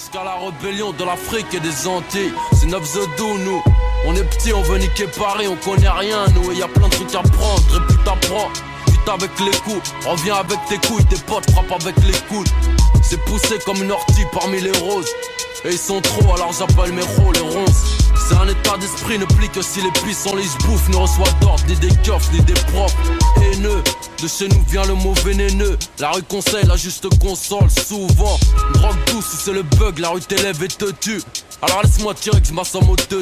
Jusqu'à la rébellion de l'Afrique et des Antilles, c'est 9 The nous. On est petits, on veut niquer Paris, on connaît rien, nous. Et y a plein de trucs à prendre, répute à prendre. Vite avec les coups, reviens avec tes couilles, tes potes frappent avec les coudes. C'est poussé comme une ortie parmi les roses. Et ils sont trop, alors j'appelle mes rôles les ronces. C'est un état d'esprit, ne plie que si les puissants les bouffent, ne reçoivent d'ordre, ni des keufs, ni des profs. Haineux, de chez nous vient le mot vénéneux. La rue conseille la juste console, souvent. Drogue douce, c'est le bug, la rue t'élève et te tue. Alors laisse-moi tirer que je m'assomme au te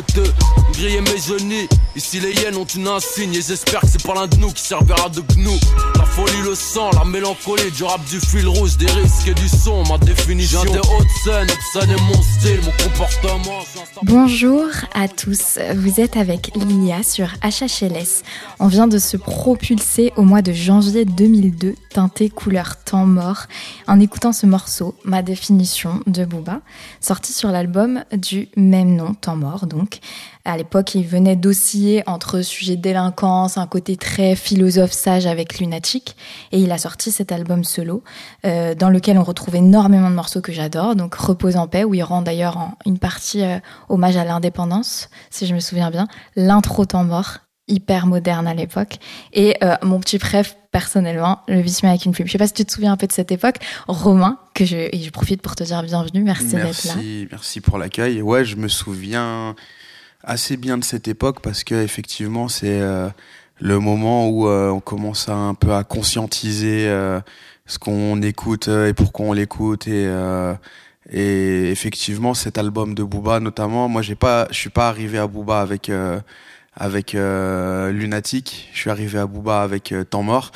Griller mes genoux, ici les hyènes ont une insigne Et j'espère que c'est pas l'un de nous qui servira de gnou Bonjour à tous, vous êtes avec Lilia sur HHLS On vient de se propulser au mois de janvier 2002 Teinté couleur temps mort En écoutant ce morceau, ma définition de Booba Sorti sur l'album du même nom, Temps mort donc. À l'époque, il venait d'osciller entre sujet de délinquance, un côté très philosophe sage avec Lunatic, et il a sorti cet album solo, euh, dans lequel on retrouve énormément de morceaux que j'adore, donc Repose en paix, où il rend d'ailleurs une partie euh, hommage à l'indépendance, si je me souviens bien, l'intro Temps mort, hyper moderne à l'époque. Et euh, mon petit préf, personnellement, le vice avec une plume. Je sais pas si tu te souviens un peu de cette époque. Romain, que je, et je profite pour te dire bienvenue. Merci, d'être là. Merci pour l'accueil. Ouais, je me souviens assez bien de cette époque parce que effectivement, c'est euh, le moment où euh, on commence un peu à conscientiser ce qu'on écoute et pourquoi on l'écoute et et effectivement cet album de Booba notamment moi j'ai pas je suis pas arrivé à Booba avec avec euh, Lunatic. Je suis arrivé à Booba avec euh, Temps mort.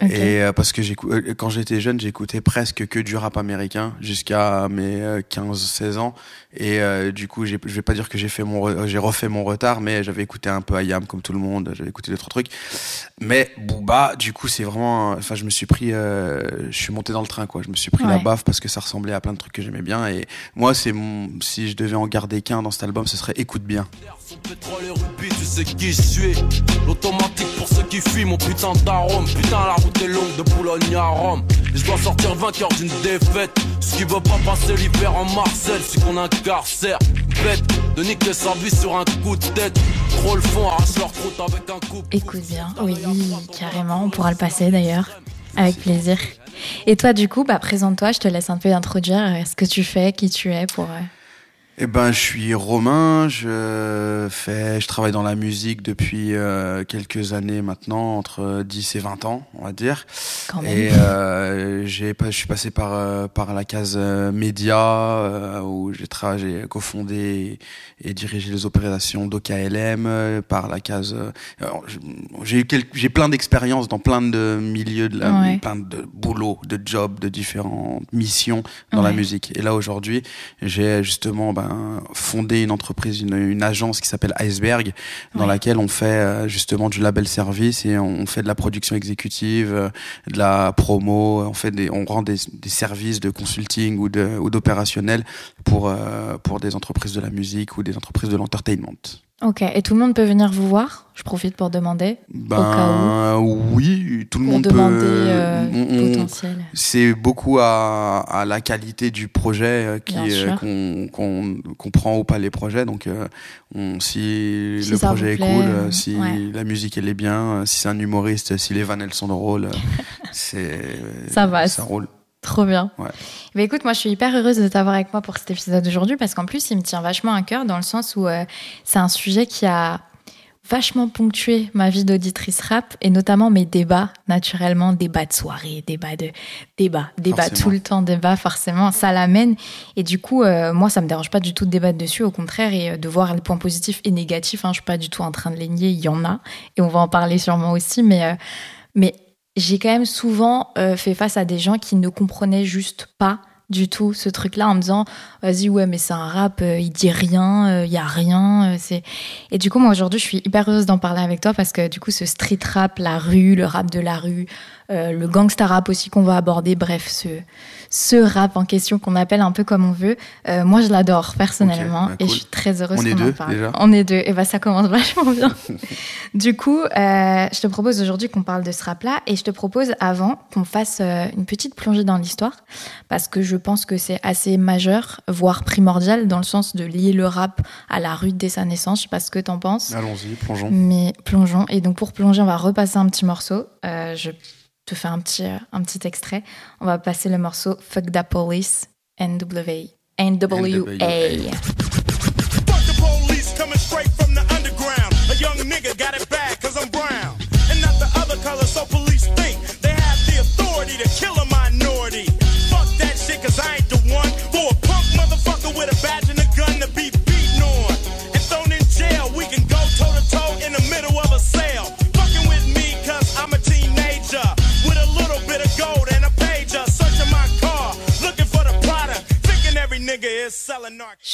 Et euh, parce que euh, quand j'étais jeune, j'écoutais presque que du rap américain jusqu'à mes 15-16 ans. Et du coup, je vais pas dire que j'ai fait mon, j'ai refait mon retard, mais j'avais écouté un peu Ayam comme tout le monde. J'avais écouté d'autres trucs. Mais Booba, du coup, c'est vraiment, enfin, je me suis pris, je suis monté dans le train, quoi. Je me suis pris la baffe parce que ça ressemblait à plein de trucs que j'aimais bien. Et moi, c'est mon, si je devais en garder qu'un dans cet album, ce serait Écoute bien. pétrole et rubis, tu sais qui je suis. L'automatique pour ceux qui fuient, mon putain d'arôme. Putain, la route est longue de Boulogne à Rome. Je dois sortir vainqueur d'une défaite. Ce qui veut pas passer l'hiver en Marcel, c'est qu'on incarcère. Bête de niquer sa vie sur un coup de tête. Trop le fond, arrache leur croûte avec un coup. Écoute bien, oui, carrément, on pourra le passer d'ailleurs. Avec plaisir. Et toi, du coup, bah, présente-toi, je te laisse un peu introduire euh, ce que tu fais, qui tu es pour. Euh, eh ben, je suis romain. Je fais, je travaille dans la musique depuis euh, quelques années maintenant, entre 10 et 20 ans, on va dire. Quand même. Et euh, j'ai, je suis passé par euh, par la case euh, média euh, où j'ai travaillé, j'ai cofondé et dirigé les opérations d'OKLM. Par la case, j'ai eu j'ai plein d'expériences dans plein de milieux, de la, plein de boulots, de jobs, de différentes missions dans la musique. Et là aujourd'hui, j'ai justement ben fondé une entreprise, une, agence qui s'appelle Iceberg, dans laquelle on fait euh, justement du label service et on, fait de la production exécutive, euh, de la promo, on fait des, on rend des, services de consulting ou de ou d'opérationnel pour euh, pour des entreprises de la musique ou des entreprises de l'entertainment. Ok, et tout le monde peut venir vous voir? Je profite pour demander. Ben oui, tout le pour monde demander, peut. potentiel. C'est beaucoup à, à, la qualité du projet euh, qui qu'on qu'on prend ou pas les projets. Donc, euh, on, si, le projet est cool, si la musique elle est bien, si c'est un humoriste, si les vannes elles sont drôles, c'est ça va, ça roule. Trop bien. Ouais. Bah écoute, moi je suis hyper heureuse de t'avoir avec moi pour cet épisode d'aujourd'hui parce qu'en plus il me tient vachement à cœur dans le sens où euh, c'est un sujet qui a vachement ponctué ma vie d'auditrice rap et notamment mes débats naturellement, débats de soirée, débats de débat, débat tout le temps, débat forcément, ça l'amène et du coup euh, moi ça me dérange pas du tout de débattre dessus, au contraire et euh, de voir les points positifs et négatifs. Hein, je suis pas du tout en train de les nier, il y en a et on va en parler sûrement aussi, mais mais j'ai quand même souvent euh, fait face à des gens qui ne comprenaient juste pas du tout ce truc-là en me disant vas-y ouais mais c'est un rap euh, il dit rien il euh, y a rien c'est et du coup moi aujourd'hui je suis hyper heureuse d'en parler avec toi parce que du coup ce street rap la rue le rap de la rue le gangsta rap aussi qu'on va aborder. Bref, ce, ce rap en question qu'on appelle un peu comme on veut. Euh, moi, je l'adore personnellement bah, et je suis très heureuse On est qu'on en deux, parle. déjà On est deux et bah ça commence vachement bien. du coup, euh, je te propose aujourd'hui qu'on parle de ce rap-là et je te propose avant qu'on fasse euh, une petite plongée dans l'histoire parce que je pense que c'est assez majeur, voire primordial dans le sens de lier le rap à la rue dès sa naissance. Je sais pas ce que t'en penses. Allons-y, plongeons. Mais plongeons. Et donc pour plonger, on va repasser un petit morceau. Euh, je te fais un petit, euh, un petit extrait. On va passer le morceau Fuck the Police, NWA. NWA.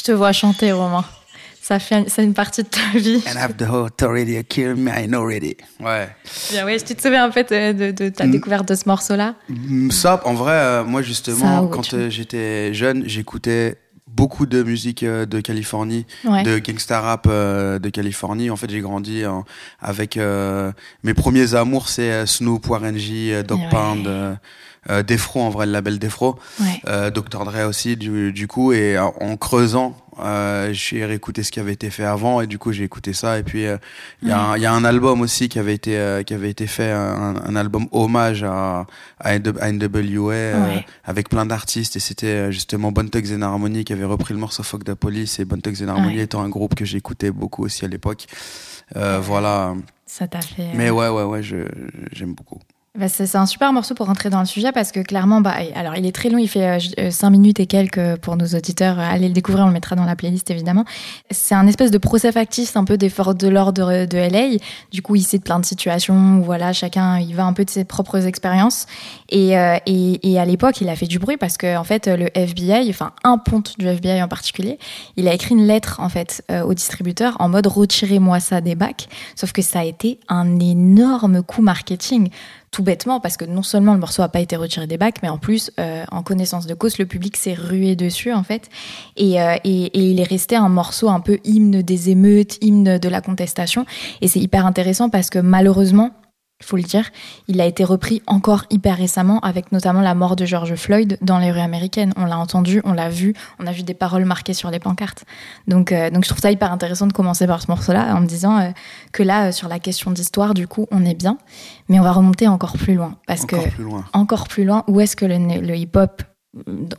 Te vois chanter, Romain. Ça fait, c'est une partie de ta vie. And have the authority to kill me, I know already. Ouais. Bien, ouais, tu te souviens un peu de, de- de ta Mm. découverte de ce morceau-là Mm, Ça, en vrai, euh, moi justement, Ça, quand euh, j'étais jeune, j'écoutais beaucoup de musique euh, de Californie, Ouais. de gangsta rap euh, de Californie. En fait, j'ai grandi hein, avec euh, mes premiers amours, c'est euh, Snoop, Warren G, euh, Dog Ouais. Pound, euh, euh, Defro, en vrai, le label Defro, Ouais. euh, Dr Dre aussi, du, du coup, et en, en creusant. Euh, j'ai réécouté ce qui avait été fait avant et du coup j'ai écouté ça et puis euh, il y, a un- il y a un album aussi qui avait été euh, qui avait été fait un, un album hommage à à, NW- à NWA euh, Ouais. avec plein d'artistes et c'était euh, justement Bon Thugs and Harmony qui avait repris le morceau Fuck the Police et Bon Thugs and Harmony Ouais. étant un groupe que j'écoutais beaucoup aussi à l'époque euh, voilà Ça t'a fait. euh, mais ouais ouais ouais je j'aime beaucoup Bah, c'est c'est un super morceau pour rentrer dans le sujet parce que clairement, bah, alors il est très long, il fait 5 minutes et quelques euh, pour nos auditeurs. Euh, Allez le découvrir, on le mettra dans la playlist évidemment. C'est un espèce de procès factice un peu des forces de l'ordre de LA. Du coup, il cite plein de situations voilà, chacun il va un peu de ses propres expériences. Et, euh, et, et à l'époque, il a fait du bruit parce que en fait, le FBI, enfin un ponte du FBI en particulier, il a écrit une lettre en fait euh, au distributeur en mode retirez-moi ça des bacs. Sauf que ça a été un énorme coup marketing tout bêtement parce que non seulement le morceau a pas été retiré des bacs, mais en plus, euh, en connaissance de cause, le public s'est rué dessus en fait, et, euh, et, et il est resté un morceau un peu hymne des émeutes, hymne de la contestation, et c'est hyper intéressant parce que malheureusement, il faut le dire, il a été repris encore hyper récemment avec notamment la mort de George Floyd dans les rues américaines. On l'a entendu, on l'a vu, on a vu des paroles marquées sur les pancartes. Donc, euh, donc je trouve ça hyper intéressant de commencer par ce morceau-là en me disant euh, que là, euh, sur la question d'histoire, du coup, on est bien, mais on va remonter encore plus loin parce encore que plus loin encore plus loin, où est-ce que le, le hip-hop,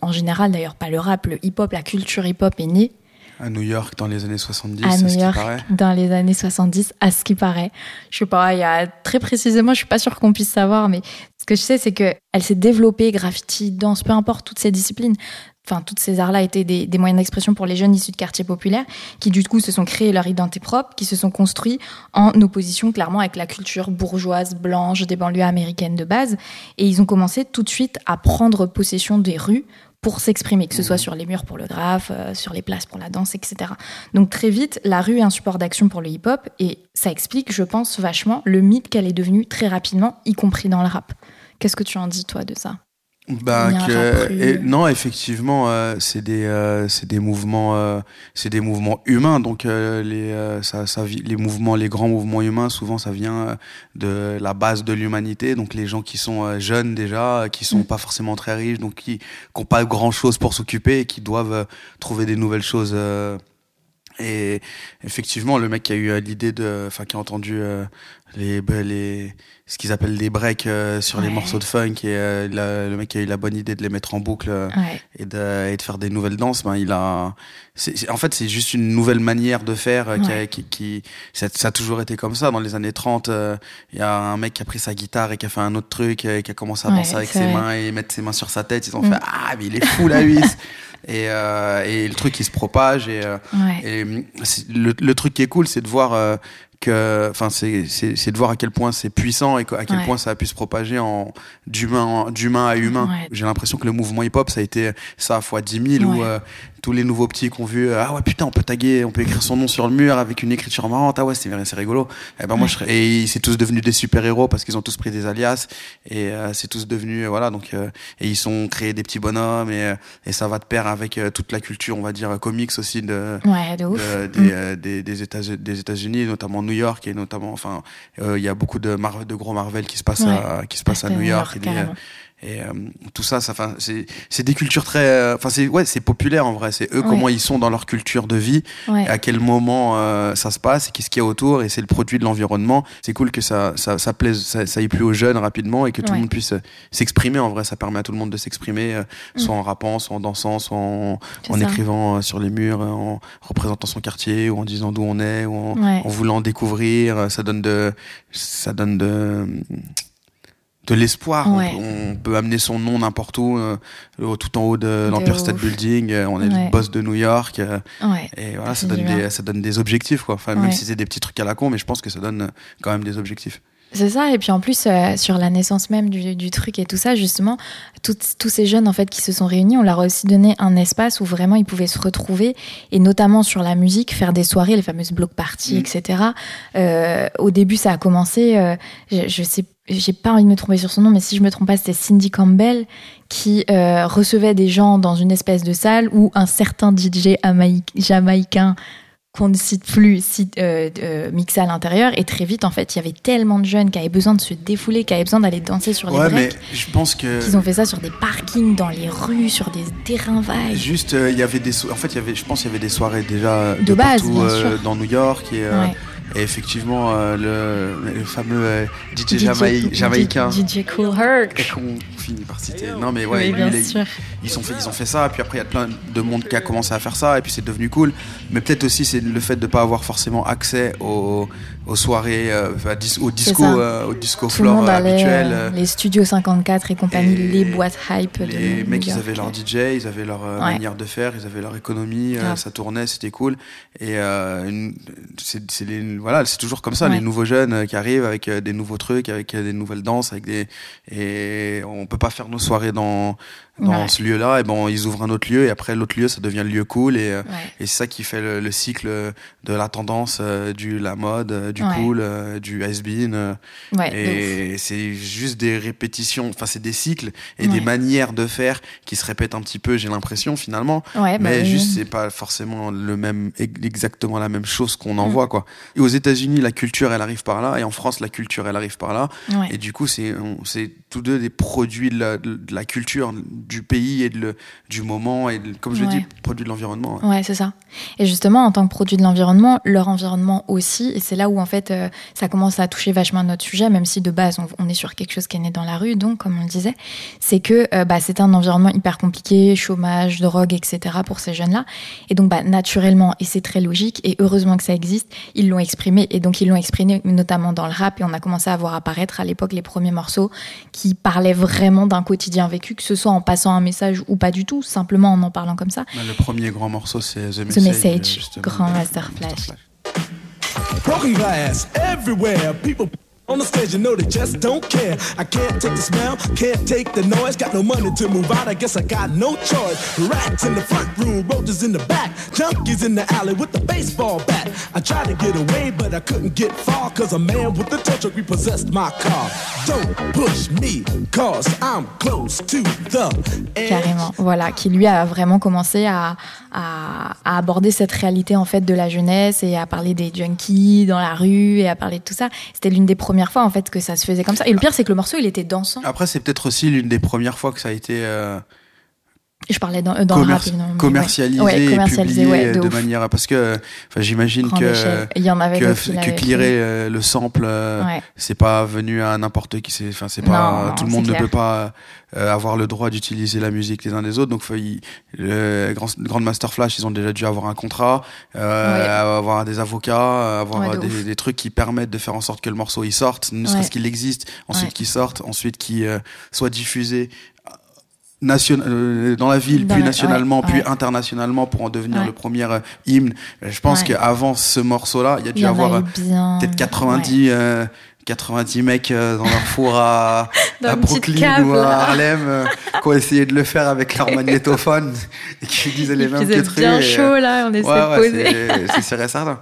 en général d'ailleurs pas le rap, le hip-hop, la culture hip-hop est née? À New York dans les années 70 à c'est New ce qui York paraît dans les années 70, à ce qui paraît. Je sais pas, il y a très précisément, je suis pas sûre qu'on puisse savoir, mais ce que je sais, c'est que elle s'est développée, graffiti, danse, peu importe, toutes ces disciplines. Enfin, toutes ces arts-là étaient des, des moyens d'expression pour les jeunes issus de quartiers populaires, qui du coup se sont créés leur identité propre, qui se sont construits en opposition clairement avec la culture bourgeoise, blanche des banlieues américaines de base. Et ils ont commencé tout de suite à prendre possession des rues pour s'exprimer, que ce soit sur les murs pour le graphe, euh, sur les places pour la danse, etc. Donc très vite, la rue est un support d'action pour le hip-hop et ça explique, je pense, vachement le mythe qu'elle est devenue très rapidement, y compris dans le rap. Qu'est-ce que tu en dis, toi, de ça? Bah, que- et- non, effectivement, euh, c'est des, euh, c'est des mouvements, euh, c'est des mouvements humains. Donc euh, les, euh, ça, ça, les mouvements, les grands mouvements humains, souvent ça vient euh, de la base de l'humanité. Donc les gens qui sont jeunes déjà, qui sont Mm. pas forcément très riches, donc qui, qui ont pas grand chose pour s'occuper et qui doivent trouver des nouvelles choses. Et effectivement, le mec qui a eu euh, l'idée de, enfin, qui a entendu euh, les, bah, les, ce qu'ils appellent des breaks euh, sur les morceaux de funk et euh, la- le mec qui a eu la bonne idée de les mettre en boucle euh, Ouais, et de, et de faire des nouvelles danses, ben il a, c'est, c'est- en fait, c'est juste une nouvelle manière de faire euh, qui, a- qui, qui, ça, ça a toujours été comme ça. Dans les années 30, euh, il y a un mec qui a pris sa guitare et qui a fait un autre truc, euh, qui a commencé à danser avec ses vrai. mains et mettre ses mains sur sa tête. Ils ont Mm. fait ah mais il est fou la huisse. et, euh, et le truc il se propage et, euh, ouais. et hum, le, le truc qui est cool, c'est de voir euh, que, enfin, c'est, c'est, de voir à quel point c'est puissant et à quel Ouais. point ça a pu se propager en d'humain, d'humain à humain. Ouais. J'ai l'impression que le mouvement hip-hop, ça a été ça fois 10 000 où euh, tous les nouveaux petits qui ont vu ah ouais putain on peut taguer on peut écrire son nom sur le mur avec une écriture marrante. Ah ouais c'est c'est rigolo. Et ben moi je et c'est tous devenus des super héros parce qu'ils ont tous pris des alias et euh, c'est tous devenus euh, voilà donc euh, et ils sont créés des petits bonhommes et euh, et ça va de pair avec euh, toute la culture on va dire comics aussi de Ouais, de ouf. de- des, euh, des, des États des États-Unis notamment New York et notamment enfin euh, il y a beaucoup de Mar de gros Marvel qui se passent à qui se passent à New York et, des- carrément. Et euh, tout ça ça enfin c'est c'est des cultures très euh, enfin c'est ouais c'est populaire en vrai c'est eux Ouais. comment ils sont dans leur culture de vie Ouais. à quel moment euh, ça se passe et qu'est-ce qu'il y a autour et c'est le produit de l'environnement c'est cool que ça ça ça plaise ça, ça y plu aux jeunes rapidement et que tout le monde puisse euh, s'exprimer en vrai ça permet à tout le monde de s'exprimer euh, soit en rappant soit en dansant soit en, Mm. En écrivant euh, sur les murs en représentant son quartier ou en disant d'où on est ou en, en voulant découvrir ça donne de ça donne de de l'espoir On Ouais. peut- on, peut amener son nom n'importe où euh, tout en haut de De l'Empire State. Building euh, on est Ouais. le boss de New York euh, Ouais. et voilà, ça donne, des, ça donne des objectifs, quoi. Enfin, même si c'est des petits trucs à la con, mais je pense que ça donne quand même des objectifs. C'est ça, et puis en plus, euh, sur la naissance même du, du truc et tout ça, justement, tous ces jeunes en fait qui se sont réunis, on leur a aussi donné un espace où vraiment ils pouvaient se retrouver, et notamment sur la musique, faire des soirées, les fameuses block parties, Mm. etc. Euh, au début, ça a commencé, euh, je, je sais, j'ai pas envie de me tromper sur son nom, mais si je me trompe pas, c'était Cindy Campbell qui euh, recevait des gens dans une espèce de salle où un certain DJ amaï- jamaïcain qu'on ne cite plus cite, euh, euh, mixait à l'intérieur et très vite en fait il y avait tellement de jeunes qui avaient besoin de se défouler qui avaient besoin d'aller danser sur les Ouais, mais breaks je pense que. qu'ils ont fait ça sur des parkings dans les rues sur des terrains vagues Juste, il y avait des, so- en fait, il y avait, je pense, qu'il y avait des soirées déjà de, De base, partout dans New York et, Ouais. Et effectivement euh, le, le fameux euh, DJ, DJ Jamaï- jamaïcain. DJ Cool Herc. Qu'on finit par citer. Non mais ouais, oui lui, il ils ont fait ils ont fait ça. Puis après il y a plein de monde qui a commencé à faire ça. Et puis c'est devenu cool. Mais peut-être aussi c'est le fait de pas avoir forcément accès aux, aux soirées euh, à dis- au disco euh, au disco tout le floor monde euh, allait habituel euh, euh, les studios 54 et compagnie et les boîtes hype de les New mecs ils avaient leur DJ ils avaient leur Ouais. manière de faire ils avaient leur économie ça tournait c'était cool et c'est voilà toujours comme ça Ouais. les nouveaux jeunes qui arrivent avec des nouveaux trucs avec des nouvelles danses avec des et on peut pas faire nos soirées dans dans Ouais. ce lieu là et bon ils ouvrent un autre lieu et après l'autre lieu ça devient le lieu cool et euh, Ouais. et c'est ça qui fait le, le cycle de la tendance euh, du la mode euh, du Ouais. cool euh, du has-been euh, et c'est juste des répétitions, enfin c'est des cycles et des manières de faire qui se répètent un petit peu, j'ai l'impression finalement. Ouais, bah mais oui. juste c'est pas forcément le même exactement la même chose qu'on en Mm. voit quoi. Et aux États-Unis la culture elle arrive par là et en France la culture elle arrive par là Ouais. et du coup c'est c'est tous deux des produits de la, de la culture du pays et de le, du moment et de- comme je Ouais. dis produits de l'environnement. ouais. Ouais, c'est ça. Et justement, en tant que produit de l'environnement, leur environnement aussi, et c'est là où en fait euh, ça commence à toucher vachement notre sujet, même si de base on, on est sur quelque chose qui est né dans la rue, donc comme on le disait, c'est que euh, bah, c'est un environnement hyper compliqué, chômage, drogue, etc. pour ces jeunes-là. Et donc bah, naturellement, et c'est très logique, et heureusement que ça existe, ils l'ont exprimé, et donc ils l'ont exprimé notamment dans le rap, et on a commencé à voir apparaître à l'époque les premiers morceaux qui parlaient vraiment d'un quotidien vécu, que ce soit en passant un message ou pas du tout, simplement en en parlant comme ça. Bah, Le premier grand morceau c'est The The Message, Message, justement, grand Master Flash. Broken glass everywhere. People on the stage, you know they just don't care. I can't take the smell, can't take the noise. Got no money to move out, I guess I got no choice. Rats in the front room, roaches in the back, junkies in the alley with the baseball bat. I tried to get away, but I couldn't get far, cause a man with a tow truck repossessed my car. Don't push me, cause I'm close to the edge. Carrément, voilà, qui lui a vraiment commencé à, à, à aborder cette réalité en fait de la jeunesse et à parler des junkies dans la rue et à parler de tout ça. C'était l'une des premières fois en fait que ça se faisait comme ça. Et le pire c'est que le morceau il était dansant. Après c'est peut-être aussi l'une des premières fois que ça a été euh, Je parlais dans, dans le commer- rap ouais. commercialisé, et publié ouais, de manière parce que enfin j'imagine que échelle. Il y en avait que, que clearer euh, le sample euh, c'est pas venu à n'importe qui c'est enfin c'est pas Non, non, tout le monde ne peut pas euh, avoir le droit d'utiliser la musique les uns des autres. Donc y- le grand Grand Master Flash ils ont déjà dû avoir un contrat euh, avoir des avocats avoir de des, trucs qui permettent de faire en sorte que le morceau il sorte ne serait-ce qu'il existe ensuite qu'il sorte ensuite qu'il euh, soit diffusé nation euh, dans la ville, Dans puis la- nationalement, ouais, puis ouais. internationalement pour en devenir Ouais. le premier euh, hymne. Je pense qu'avant ce morceau-là, il y a dû y avoir euh, peut-être 90, euh, 90 mecs euh, dans leur four à, à Brooklyn cave, ou à. Harlem euh, qui ont essayé de le faire avec leur magnétophone et qui disaient les mêmes trucs. bien et, chaud là, on essaie de poser. c'est- certain.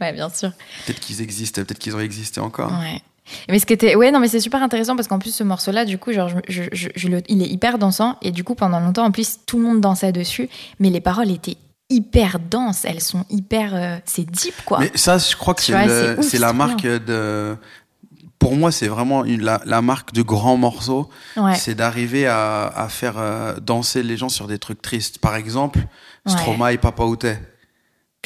Ouais, bien sûr. Peut-être qu'ils existent, peut-être qu'ils ont existé encore. Ouais. Mais ce qui était, ouais, non, mais c'est super intéressant parce qu'en plus ce morceau-là, du coup, genre, je, je, je- je le- il est hyper dansant et du coup, pendant longtemps, en plus, tout le monde dansait dessus, mais les paroles étaient hyper denses, elles sont hyper, euh, c'est deep quoi. Mais ça, je crois que c'est le- c'est la marque de. Pour moi, c'est vraiment une- la, la marque de grands morceaux. ouais. C'est d'arriver à, à faire euh, danser les gens sur des trucs tristes. Par exemple, Ouais. Stromae, Papa Outé.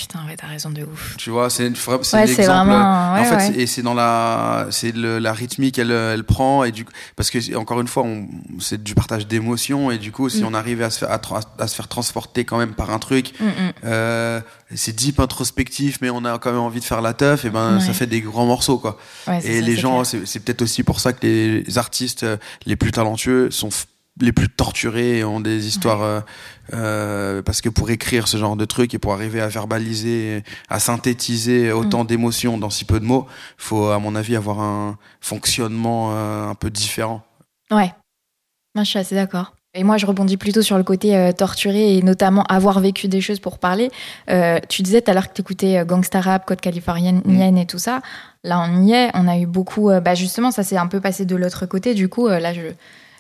Putain, ouais, t'as raison de ouf. Tu vois, c'est Ouais, vraiment, ouais, en fait, ouais. et c'est dans la, c'est la rythmique elle, elle prend et du parce que encore une fois, c'est du partage d'émotions et du coup, si Mm. on arrivait à se faire à, se faire transporter quand même par un truc, Mm, mm. euh, c'est deep introspectif, mais on a quand même envie de faire la teuf, et ben ça fait des grands morceaux quoi. Et ça, les gens, c'est peut-être aussi pour ça que les artistes euh, les plus talentueux sont les plus torturés ont des histoires euh, euh, parce que pour écrire ce genre de trucs et pour arriver à verbaliser, à synthétiser autant d'émotions dans si peu de mots, faut à mon avis avoir un fonctionnement euh, un peu différent. Ouais. Moi, je suis assez d'accord. Et moi, je rebondis plutôt sur le côté euh, torturé et notamment avoir vécu des choses pour parler. Euh, tu disais tout à l'heure que tu écoutais Gangsta Rap, Code Californienne Mm. et tout ça. Là, on y est. On a eu beaucoup. euh, bah, justement, ça s'est un peu passé de l'autre côté. Du coup, là, je,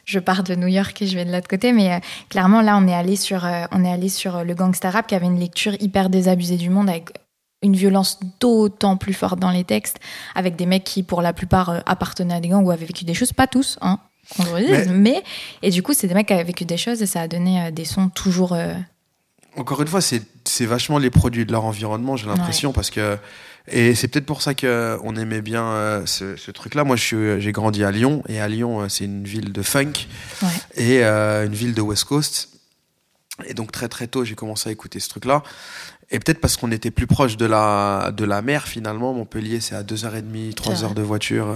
je pars de New York et je vais de l'autre côté. Mais euh, clairement, là, on est allé sur, euh, on est allé sur le Gangsta Rap qui avait une lecture hyper désabusée du monde avec une violence d'autant plus forte dans les textes, avec des mecs qui, pour la plupart, euh, appartenaient à des gangs ou avaient vécu des choses, pas tous, hein, qu'on le redise, Mais- mais... et du coup, c'est des mecs qui avaient vécu des choses et ça a donné euh, des sons toujours. euh, Encore une fois, c'est c'est vachement les produits de leur environnement, j'ai l'impression, parce que et c'est peut-être pour ça que on aimait bien euh, ce, ce truc-là. Moi, j'ai grandi à Lyon et à Lyon, euh, c'est une ville de funk Ouais. et euh, une ville de West Coast. Et donc très très tôt, j'ai commencé à écouter ce truc-là. Et peut-être parce qu'on était plus proche de la de la mer finalement. Montpellier, c'est à 2h30, 3 C'est heures de voiture.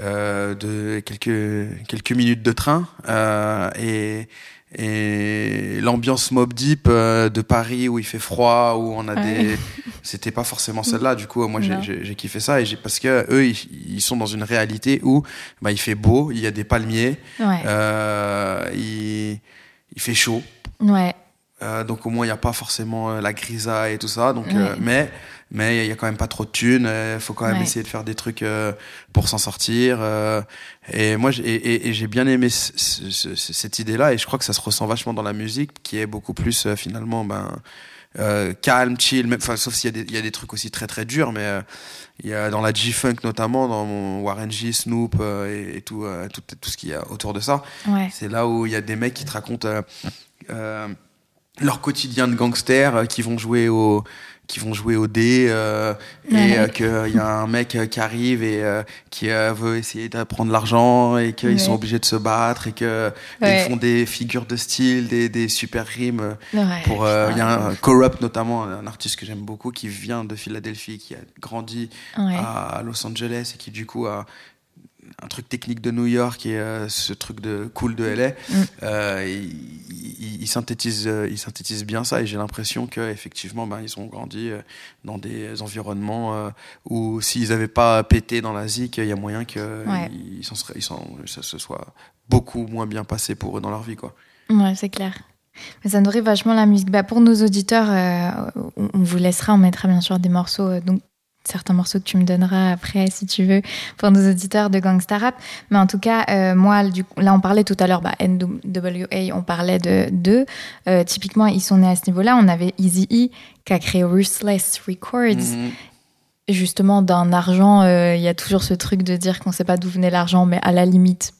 euh, de quelques quelques minutes de train et et l'ambiance Mob Deep euh, de Paris où il fait froid où on a Ouais. des c'était pas forcément celle-là du coup moi j'ai- kiffé ça et j'ai parce que eux ils, ils sont dans une réalité où bah il fait beau il y a des palmiers Ouais. euh, il il fait chaud ouais. euh, donc au moins il n'y a pas forcément euh, la grisaille et tout ça. Donc, euh, mais mais il y a quand même pas trop de thunes. Il faut quand même Ouais. essayer de faire des trucs euh, pour s'en sortir. euh, et moi j'ai- et, et- et j'ai bien aimé ce- ce- ce- cette idée-là et je crois que ça se ressent vachement dans la musique qui est beaucoup plus euh, finalement ben euh, calme, chill. Même, sauf s'il y a des il y a des trucs aussi très très durs, mais euh, il y a dans la G-funk notamment, dans mon Warren G, Snoop euh, et, et tout, euh, tout tout ce qu'il y a autour de ça. Ouais. C'est là où il y a des mecs qui te racontent euh, euh, leur quotidien de gangster, euh, qui vont jouer au qui vont jouer au dé euh, Ouais. et euh, qu'il y a un mec euh, qui arrive et euh, qui euh, veut essayer de prendre l'argent et qu'ils Ouais. sont obligés de se battre et que Ouais. ils font des figures de style, des, des super rimes euh, pour euh, il y a un Corrupt notamment un artiste que j'aime beaucoup qui vient de Philadelphie qui a grandi à Los Angeles et qui du coup a un truc technique de New York et euh, ce truc de cool de LA, Mm. euh, il, il- il synthétise, euh, il synthétise bien ça et j'ai l'impression que effectivement, ben, ils ont grandi dans des environnements où s'ils n'avaient pas pété dans la zik, il y a moyen que Ouais. ils s'en seraient, ils s'en- ça se soit beaucoup moins bien passé pour eux dans leur vie, quoi. Ouais, c'est clair. Mais ça nourrit vachement la musique. Bah, pour nos auditeurs, euh, on, on vous laissera, on mettra bien sûr des morceaux, euh, donc certains morceaux que tu me donneras après, si tu veux, pour nos auditeurs de Gangsta Rap. Mais en tout cas, euh, moi, du coup, là, on parlait tout à l'heure, bah, NWA, on parlait de d'eux. Euh, typiquement, ils sont nés à ce niveau-là. On avait Easy E qui a créé Ruthless Records Mhm. justement d'un argent, euh, il y a toujours ce truc de dire qu'on sait pas d'où venait l'argent, mais à la limite,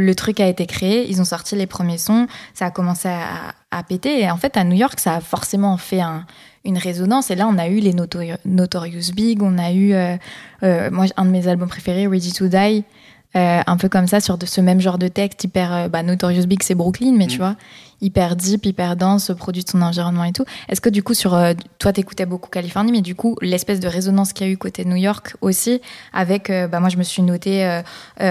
le truc a été créé, ils ont sorti les premiers sons, ça a commencé à, péter. Et en fait, à New York, ça a forcément fait un- une résonance. Et là, on a eu les Notori- Notorious Big, on a eu, euh, euh, moi, un de mes albums préférés, Ready to Die, euh, un peu comme ça, sur de ce même genre de texte, hyper, euh, bah, Notorious Big, c'est Brooklyn, mais tu Mm. vois, hyper deep, hyper dense, produit de son environnement et tout. Est-ce que du coup, sur, euh, toi, t'écoutais beaucoup Californie, mais du coup, l'espèce de résonance qu'il y a eu côté New York aussi, avec, euh, bah, moi, je me suis noté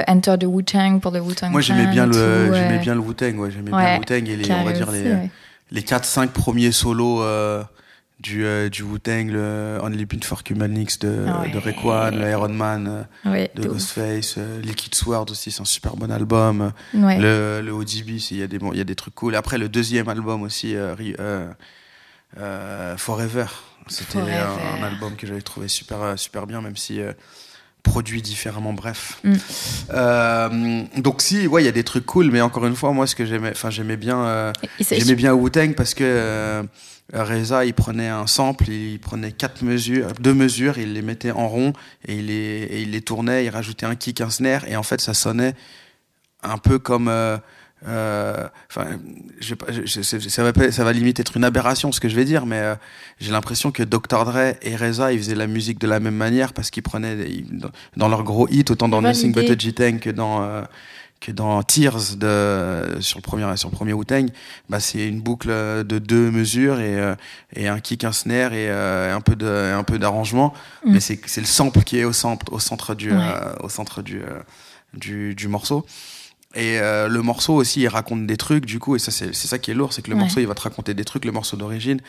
Enter the Wu-Tang pour le Wu-Tang Moi, j'aimais bien le, j'aimais bien le Wu-Tang, ouais, j'aimais bien le Wu-Tang et les, on va dire aussi, les, ouais. les 4-5 premiers solos du, euh, du Wu-Tang, le Only Been for Human X de, Ah ouais. de Rayquan, le Iron Man euh, Ouais, de. Ghostface, euh, Liquid Sword aussi, c'est un super bon album. Ouais. Le, le ODB, il y, a des il y a des trucs cool. Après, le deuxième album aussi, euh, euh, Forever. C'était un, un album que j'avais trouvé super, super bien, même si produit différemment, bref. Mm. Euh, donc si, ouais, il y a des trucs cool, mais encore une fois, moi, ce que j'aimais, enfin, j'aimais bien, euh, j'aimais bien Wu-Tang parce que euh, Reza, il prenait un sample, il prenait quatre mesures, deux mesures, il les mettait en rond et il les, et il les tournait, il rajoutait un kick, un snare, et en fait, ça sonnait un peu comme euh, euh, enfin je, sais pas, je- ça va ça va limite être une aberration ce que je vais dire mais euh, j'ai l'impression que Dr Dre et Reza ils faisaient la musique de la même manière parce qu'ils prenaient ils- dans, dans leurs gros hits autant dans Nothing But a G-Tang que dans euh, que dans Tears de sur le premier sur le premier Wu-Tang bah c'est une boucle de deux mesures et euh, et un kick un snare et euh, un peu de un peu d'arrangement Mm. mais c'est c'est le sample qui est au centre au centre du Ouais. euh, au centre du euh, du, du morceau et euh, le morceau aussi, il raconte des trucs, du coup, et ça, c'est c'est ça qui est lourd, c'est que le Ouais. morceau, il va te raconter des trucs, le morceau d'origine.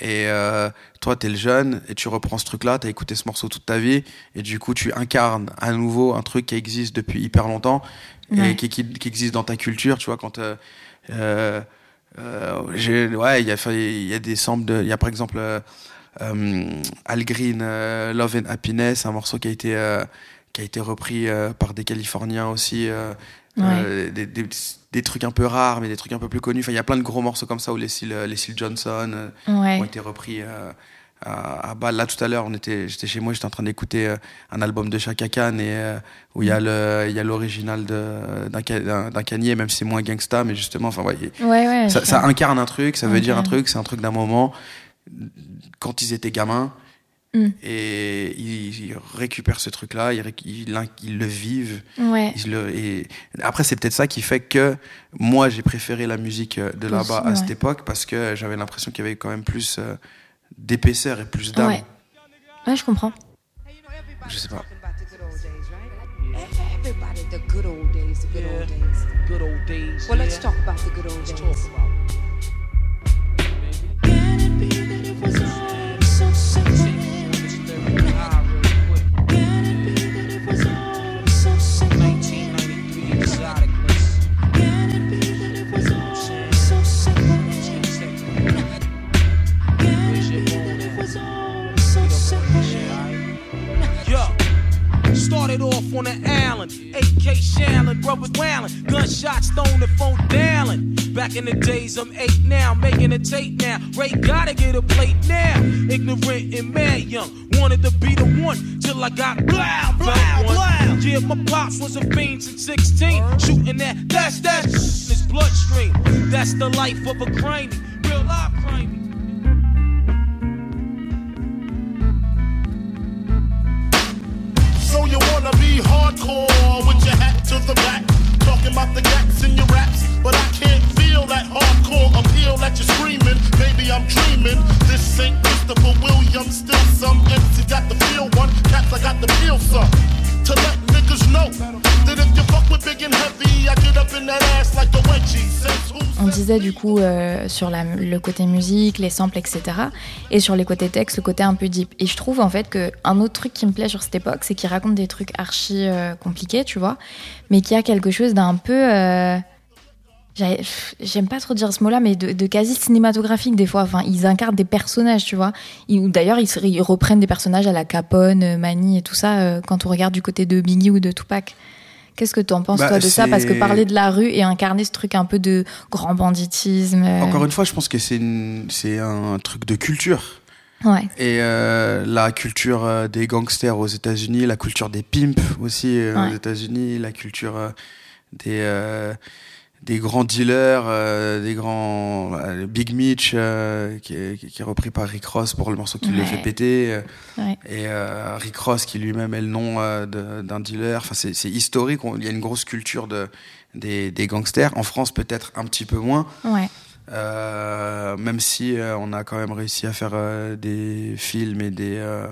Et euh, toi, t'es le jeune, et tu reprends ce truc-là, t'as écouté ce morceau toute ta vie, et du coup, tu incarnes à nouveau un truc qui existe depuis hyper longtemps, Ouais. et qui, qui, qui existe dans ta culture, tu vois, quand... Euh, euh, ouais, il y a, y des samples de... Il y a par exemple euh, Al Green, Love and Happiness, un morceau qui a été... qui a été repris par des Californiens aussi, des, des, des trucs un peu rares, mais des trucs un peu plus connus. Enfin, il y a plein de gros morceaux comme ça où les Seal, les Seal Johnson Ouais. ont été repris à, à Bâle. Là, tout à l'heure, on était, j'étais chez moi, j'étais en train d'écouter euh, un album de Chaka Khan et euh, où il y a le, il y a l'original d'un Kanye, même si c'est moins gangsta, mais justement, enfin, ouais, il- Ouais, ouais. ça, incarne un truc, ça veut dire un truc, c'est un truc d'un moment quand ils étaient gamins. Mm. Et ils, ils récupèrent ce truc-là, ils, ils, le vivent. Ouais. Ils le- et après, c'est peut-être ça qui fait que moi, j'ai préféré la musique euh, de là-bas à cette époque parce que j'avais l'impression qu'il y avait quand même plus euh, d'épaisseur et plus d'âme. Ouais. Ouais, je comprends. Je sais pas. Everybody, the good old days, the good old days. Good old days. Well, let's talk about the good old days. Off on the island, AK Shallon, brothers wailing, gunshots thrown the phone down. Back in the days, I'm eight now, making a tape now. Ray gotta get a plate now. Ignorant and mad young, wanted to be the one till I got blow, blow, blow. Yeah, my pops was a fiend since 16, shooting that, that's that, in his bloodstream. That's the life of a crimey, Wanna be hardcore with your hat to the back, talking about the gaps in your raps, but I can't feel that hardcore appeal that you're screaming. Maybe I'm dreaming. This ain't Christopher Williams, still some MC got the feel one, cats I got the feel some. To let On disait du coup euh, sur la- le côté musique, les samples, etc. Et sur les côtés texte, le côté un peu deep. Et je trouve en fait que un autre truc qui me plaît sur cette époque, c'est qu'il raconte des trucs archi euh, compliqués, tu vois, mais qui a quelque chose d'un peu. euh, J'aime pas trop dire ce mot-là, mais de, de quasi cinématographique des fois. Enfin, ils incarnent des personnages, tu vois. D'ailleurs, ils, reprennent des personnages à la Capone, euh, Mani et tout ça euh, quand on regarde du côté de Biggie ou de Tupac. Qu'est-ce que tu en penses, Bah, toi, de ça? Parce que parler de la rue et incarner ce truc un peu de grand banditisme. euh, Encore une fois, je pense que c'est une- un truc de culture. Ouais, Et euh, la culture des gangsters aux États-Unis, la culture des pimps aussi aux Ouais. États-Unis, la culture des des grands dealers, euh, des grands euh, le Big Mitch euh, qui, est, qui est repris par Rick Ross pour le morceau qui le Ouais. fait péter, euh, ouais. et euh, Rick Ross qui lui-même est le nom de- d'un dealer. Enfin, c'est historique. Il y a une grosse culture de des, des gangsters. En France, peut-être un petit peu moins. Ouais, Euh, même si euh, on a quand même réussi à faire des films et des euh,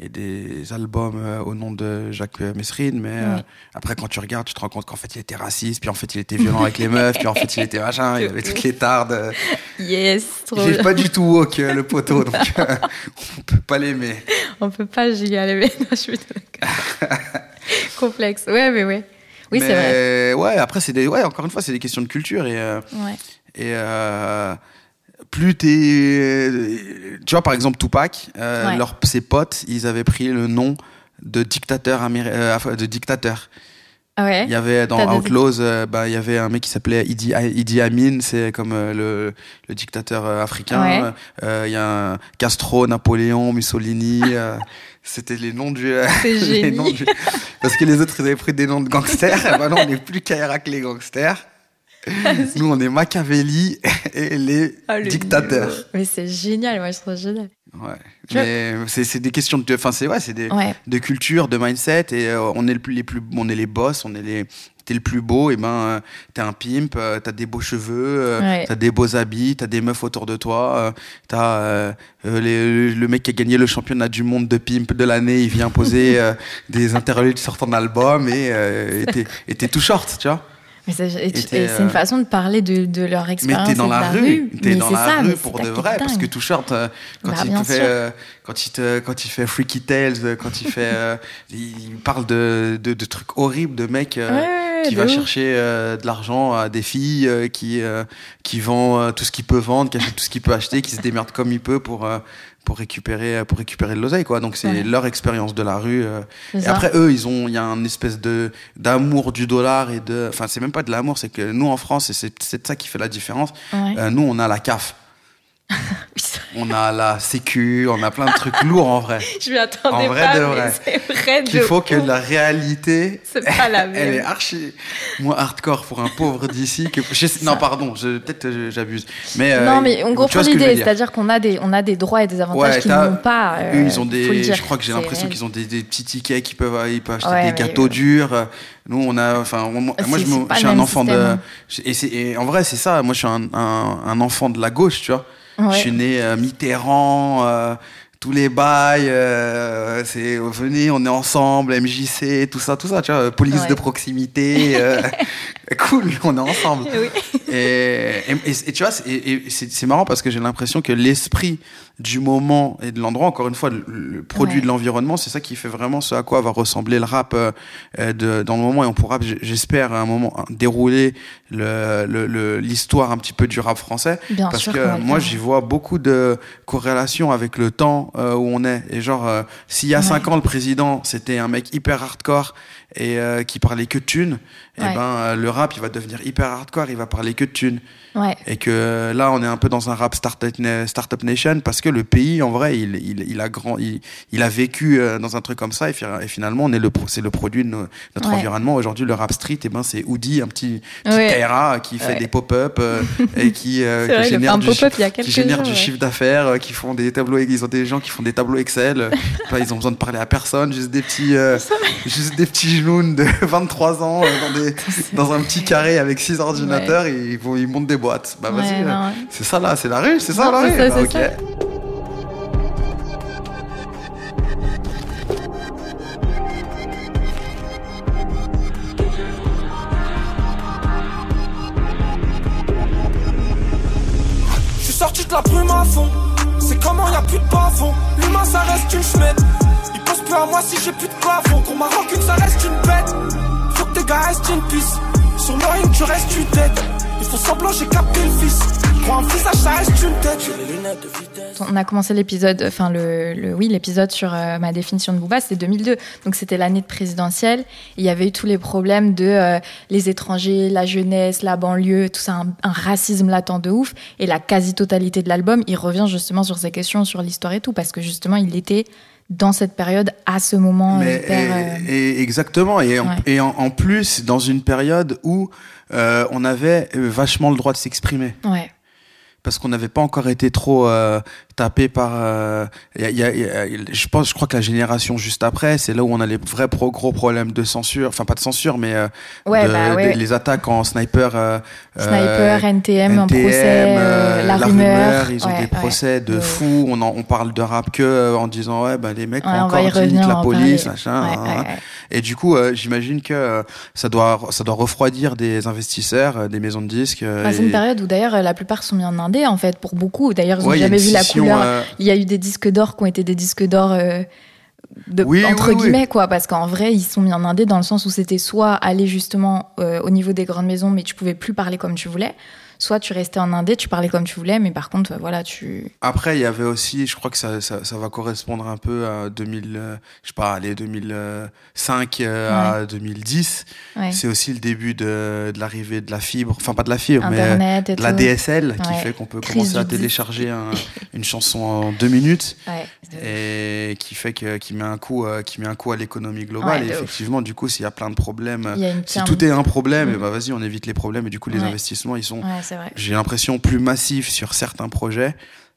et des albums euh, au nom de Jacques Messrine, mais euh, Oui. après quand tu regardes, tu te rends compte qu'en fait il était raciste, puis en fait il était violent avec les meufs, puis en fait il était machin, il avait toutes les tardes. Yes, trop Il est pas du tout woke euh, le poteau, donc euh, on peut pas l'aimer. On peut pas giga lever. Non, je suis d'accord. Complexe. Ouais, mais ouais. Oui, c'est vrai. Ouais, après c'est des, ouais, encore une fois c'est des questions de culture et euh, Ouais. Et euh, plus t'es. Tu vois, par exemple, Tupac, euh, Ouais. leurs, ses potes, ils avaient pris le nom de dictateur, améri- euh, de dictateur. Ah ouais? Il y avait dans Outlaws, euh, bah, il y avait un mec qui s'appelait Idi, Idi Amin, c'est comme euh, le, le dictateur euh, africain. Ouais. Il y a un Castro, Napoléon, Mussolini. C'était les noms du. Les génie. noms du- Parce que les autres, ils avaient pris des noms de gangsters. bah non, on n'est plus que les gangsters. Nous, on est Machiavelli et les Ah, le dictateurs. niveau. Mais c'est génial, moi je trouve génial. Ouais. Je- Mais c'est c'est des questions de, enfin c'est ouais, c'est des Ouais. de culture, de mindset et euh, on est le plus, les plus, on est les boss, on est les, t'es le plus beau et ben euh, t'es un pimp, euh, t'as des beaux cheveux, euh, Ouais. t'as des beaux habits, t'as des meufs autour de toi, t'as le mec qui a gagné le championnat du monde de pimp de l'année, il vient poser des interludes sur ton album et t'es tout short, tu vois. Mais c'est t'es, une euh, façon de parler de, de leur Mais expérience. t'es dans la, rue, t'es Mais dans la ça, mais rue pour de vrai, parce que Short, euh, quand Bah, il te fait, euh, quand il te, quand il fait Freaky Tales, quand il fait, euh, il parle de, de, de trucs horribles, de mecs euh, Ouais, qui va ouf. chercher de l'argent à des filles, qui, qui vend tout ce qu'il peut vendre, qui achète tout ce qu'il peut acheter, qui se démerde comme il peut pour, pour récupérer, pour récupérer de l'oseille, quoi. Donc c'est Ouais. leur expérience de la rue. euh, et ça. après, eux, ils ont, il y a un espèce de d'amour du dollar et de, enfin, c'est même pas de l'amour, c'est que nous en France, et c'est c'est ça qui fait la différence. Ouais. Euh, nous, on a la CAF. On a la Sécu, on a plein de trucs lourds en vrai. Je m'y attendais En vrai pas, de vrai. c'est vrai de Qu'il faut que la réalité, C'est pas la même. elle est archi moins hardcore pour un pauvre d'ici que. je sais- non, pardon, je- peut-être euh, j'abuse. Mais euh, non, mais on comprend l'idée, dire. c'est-à-dire qu'on a des, on a des droits et des avantages Ouais, qu'ils n'ont pas. euh, Eux, ils ont des. dire. Je crois que j'ai l'impression qu'ils ont des, des petits tickets qui peuvent, ils peuvent acheter Ouais, des gâteaux ouais. durs. Nous, on a. Enfin, moi, je, me- suis un enfant système, de. Et, en vrai, c'est ça. Moi, je suis un, un, un enfant de la gauche, tu vois. Ouais. Je suis né euh, Mitterrand, euh, tous les bails, euh, c'est venez, on est ensemble, MJC, tout ça, tout ça, tu vois, police Ouais. de proximité, euh, cool, on est ensemble. Oui. Et, et, et- et tu vois, c'est marrant parce que j'ai l'impression que l'esprit du moment et de l'endroit, encore une fois, le, le produit Ouais. de l'environnement, c'est ça qui fait vraiment ce à quoi va ressembler le rap euh, euh, de, dans le moment. Et on pourra, j'espère, à un moment dérouler le- le- le- l'histoire un petit peu du rap français. Bien parce sûr que moi, j'y vois beaucoup de corrélations avec le temps euh, où on est. Et genre, euh, s'il y a Ouais. cinq ans, le président, c'était un mec hyper hardcore et qui parlait que de thunes, et Ouais. ben euh, le rap, il va devenir hyper hardcore, il va parler que de thunes. Ouais. Et que là, on est un peu dans un rap startup, startup nation parce que le pays, en vrai, il, il, il a grand, il, il a vécu euh, dans un truc comme ça et, fi- et finalement, on est le, c'est le produit de nos- notre Ouais. environnement. Aujourd'hui, le rap street, et ben, c'est Oudi, un petit, petit Ouais. Kaira qui fait des pop-up euh, et qui, euh, qui vrai, génère du, qui génère jours, du chiffre d'affaires, euh, qui font des tableaux, ils ont des gens qui font des tableaux Excel. euh, là, ils ont besoin de parler à personne, juste des petits, euh, juste des petits genoux de 23 ans euh, dans, des, dans un petit carré avec six ordinateurs, et ils, vont, ils montent des boîtes. Bah, vas-y. euh, ouais. c'est ça là, c'est la rue, c'est ça la rue. Bah. Je suis sorti de la brume à fond. C'est comment y a plus de bas-fond. L'humain ça reste une schmette. Il pense plus à moi si j'ai plus de plafond. Qu'on m'a rancune ça reste une bête. Faut que tes gars restent une pisse. Sur le ring tu restes une tête. Ils font semblant j'ai capté le fils. Crois un visage ça reste une tête. J'ai les lunettes de vitesse. On a commencé l'épisode, enfin le, le- oui l'épisode sur euh, ma définition de Booba, c'était 2002, donc c'était l'année de présidentielle. Il y avait eu tous les problèmes de euh, les étrangers, la jeunesse, la banlieue, tout ça, un, un racisme latent de ouf. Et la quasi-totalité de l'album, il revient justement sur ces questions, sur l'histoire et tout, parce que justement il était dans cette période, à ce moment Mais, hyper. euh, et, et exactement. Et, en, Ouais. et en, en plus, dans une période où euh, on avait vachement le droit de s'exprimer. Ouais, parce qu'on n'avait pas encore été trop euh, tapé par. euh, y a- y a- y a- je pense, je crois que la génération juste après, c'est là où on a les vrais pro- gros problèmes de censure, enfin pas de censure, mais euh, Ouais, de- bah ouais. des- les attaques en sniper. euh, Sniper, euh, NTM, un procès, NTM, euh, la, rumeur. ils ont des procès de fous. On, en- on parle de rap que euh, en disant ouais bah les mecs ont encore on la en police machin. Hein, ouais. Et du coup euh, j'imagine que euh, ça doit ça doit refroidir des investisseurs, euh, des maisons de disques. euh, Bah, c'est et- une période où d'ailleurs la plupart sont mis en indé en fait pour beaucoup. D'ailleurs ils n'ont jamais vu la scission, euh, Il y a eu des disques d'or qui ont été des disques d'or euh, de, Oui, entre oui, oui. guillemets quoi, parce qu'en vrai ils sont mis en indé dans le sens où c'était soit aller justement euh, au niveau des grandes maisons mais tu pouvais plus parler comme tu voulais, soit tu restais en indé, tu parlais comme tu voulais, mais par contre euh, voilà tu Après, il y avait aussi, je crois que ça, ça, ça va correspondre un peu à 2000, euh, je sais pas, allez, 2005 euh, à 2010. ouais. C'est aussi le début de, de l'arrivée de la fibre, enfin pas de la fibre, mais internet et de la. DSL qui Ouais. fait qu'on peut Crise commencer à télécharger un- une chanson en deux minutes et qui fait que qui met un coup euh, qui met un coup à l'économie globale et ouf. effectivement du coup s'il y a plein de problèmes si tout est un problème Mm. et bah vas-y on évite les problèmes et du coup les investissements ils sont vrai. j'ai l'impression plus massifs sur certains projets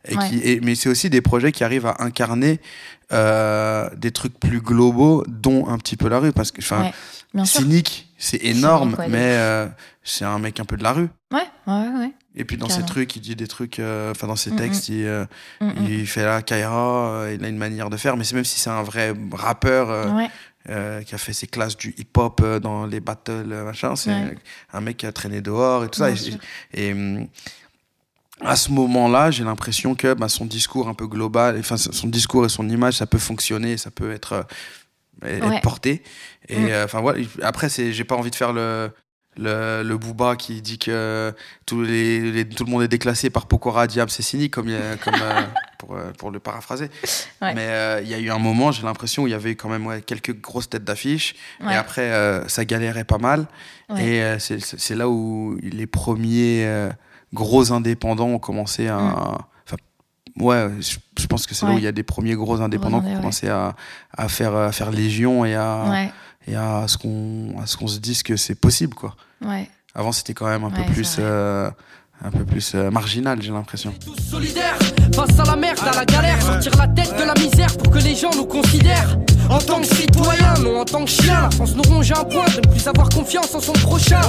et Ouais. qui et- mais c'est aussi des projets qui arrivent à incarner euh, des trucs plus globaux dont un petit peu la rue parce que enfin Ouais, cynique c'est énorme Cynique, ouais, de mais euh, c'est un mec un peu de la rue Ouais, ouais, ouais. et puis dans Carrément. ses trucs, il dit des trucs, euh, enfin dans ses Mm, textes, il, Mm, mm. il fait la Kaira, il a une manière de faire, mais c'est même si c'est un vrai rappeur euh, qui a fait ses classes du hip-hop euh, dans les battles, euh, machin, c'est Ouais. un mec qui a traîné dehors et tout ça. Et, hum, à ce moment-là, j'ai l'impression que bah, son discours un peu global, enfin son discours et son image, ça peut fonctionner, ça peut être, être Ouais. porté. Et Mm. euh, enfin voilà, après c'est, j'ai pas envie de faire le le, le Booba qui dit que tous les, les- tout le monde est déclassé par Pokora Diable, c'est cynique comme, a- comme euh, pour, euh, pour le paraphraser. Ouais. Mais euh, il y a eu un moment, j'ai l'impression, où il y avait quand même ouais, quelques grosses têtes d'affiche. Ouais. Et après, euh, ça galérait pas mal. Et euh, c'est là où les premiers euh, gros indépendants ont commencé à. Enfin, ouais, je, pense que c'est là Mm. Où il y a des premiers gros indépendants qui ont commencé à, à, faire, à faire légion et à, et à ce qu'on à ce qu'on se dise que c'est possible, quoi. Ouais. Avant, c'était quand même un Ouais, peu plus. euh, un peu plus euh, marginal, j'ai l'impression. tous solidaires face à la merde, à la galère, sortir la tête de la misère pour que les gens nous considèrent. En tant que citoyen, non en tant que chien, la France nous ronge à un point de ne plus avoir confiance en son prochain.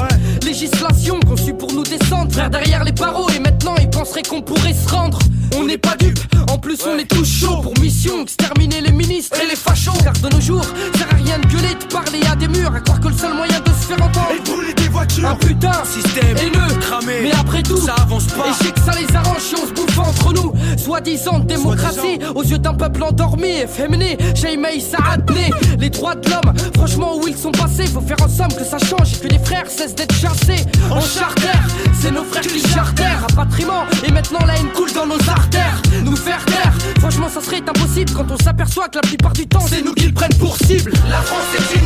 Législation conçue pour nous descendre, frère derrière les barreaux, et maintenant ils penseraient qu'on pourrait se rendre. On n'est pas dupes, en plus on est tous chauds pour mission exterminer les ministres et les fachos. Car de nos jours, ça sert à rien de gueuler, de parler à des murs, à croire que le seul moyen de se faire entendre. Et brûler des voitures. Un putain, Système haineux, cramé. mais après tout, Ça avance pas. et je sais que ça les arrange si on se bouffe entre nous. Soi-disant démocratie, aux yeux d'un peuple endormi, efféminé. Jaimei Saadné, les droits de l'homme. Franchement, où ils sont passés, faut faire en somme que ça change et que les frères cessent d'être chassés. En charter, c'est nos frères qui chartèrent. Rapatriement, et maintenant la haine coule dans nos artères. Nous faire taire, franchement, ça serait impossible quand on s'aperçoit que la plupart du temps, c'est nous qu'ils prennent pour cible. La France est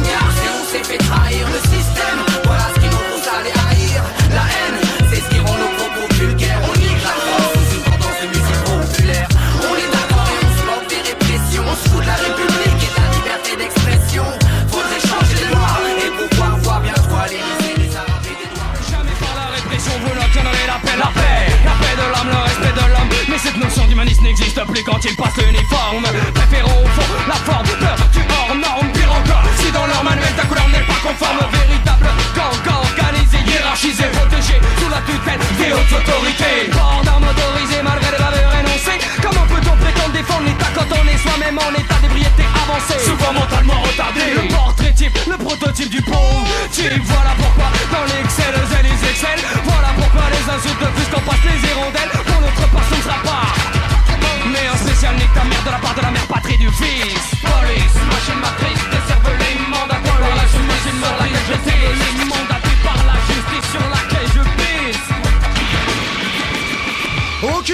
protégé sous la tutelle des hautes autorités. Port d'armes autorisées malgré les bavures énoncées. Comment peut-on prétendre défendre l'État quand on est soi-même en état d'ébriété avancé Souvent mentalement retardé. Le portrait type, le prototype du pauvre type. Voilà pourquoi dans l'excel, les excel. Voilà pourquoi les insultes plus qu'on passe les hirondelles. Pour notre part, ce ne sera pas. Mais un spécial nique ta mère de la part de la mère patrie du fils. Police, machine matrice, décervelée, la justice. Machine matrice, décervelée, mandatée par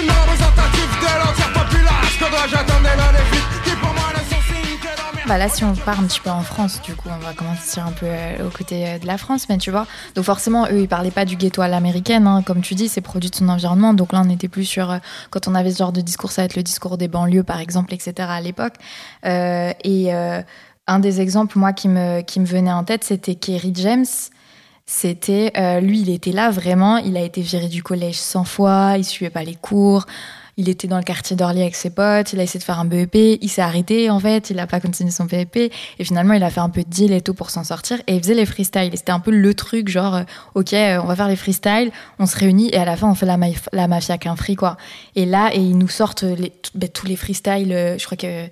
Représentative de l'entière populace. Que dois-je attendre des qui pour moi ne sont signes que dans Bah là, si on part un petit peu en France, du coup, on va commencer un peu euh, aux côtés euh, de la France, mais tu vois. Donc forcément, eux, ils parlaient pas du ghetto à l'américaine, hein, comme tu dis, c'est produit de son environnement. Donc là, on était plus sur euh, quand on avait ce genre de discours, ça va être le discours des banlieues, par exemple, etc. à l'époque. Euh, et un des exemples, moi, qui me qui me venait en tête, c'était Kerry James. C'était euh, lui, il était là vraiment. Il a été viré du collège 100 fois. Il suivait pas les cours. Il était dans le quartier d'Orly avec ses potes. Il a essayé de faire un BEP. Il s'est arrêté en fait. Il a pas continué son BEP. Et finalement, il a fait un peu de deal et tout pour s'en sortir. Et il faisait les freestyles. C'était un peu le truc genre, euh, ok, euh, on va faire les freestyles. On se réunit et à la fin, on fait la, maf- la mafia qu'un free quoi. Et là, et ils nous sortent les, ben, tous les freestyles. euh, je crois que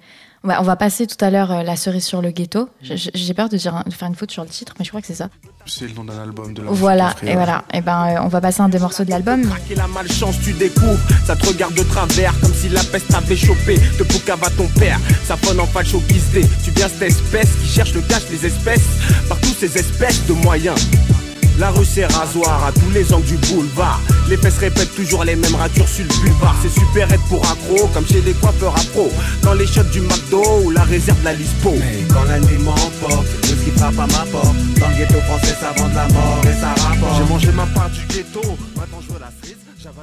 on va, on va passer tout à l'heure euh, la cerise sur le ghetto. J'ai peur de, dire, un- de faire une faute sur le titre, mais je crois que c'est ça. C'est le nom d'un album de la Voilà, et voilà. Et ben, euh, on va passer un des morceaux de l'album. La malchance, tu découvres. Ça te regarde de travers, comme si la peste t'avait chopé. De Poucave à ton père, ça sonne en facho guisé. Tu viens cette espèce qui cherche le cash, les espèces. Par tous ces espèces de moyens. La rue c'est rasoir à tous les angles du boulevard. Les fesses répètent toujours les mêmes ratures sur le boulevard. C'est super être pour accro, comme chez les coiffeurs à pro. Dans les shots du McDo ou la réserve de la Lispo. Mais quand la nuit m'emporte, le ski frappe à ma porte. Dans le ghetto français, ça vend de la mort et ça rapporte. J'ai mangé ma part du ghetto. Maintenant je veux la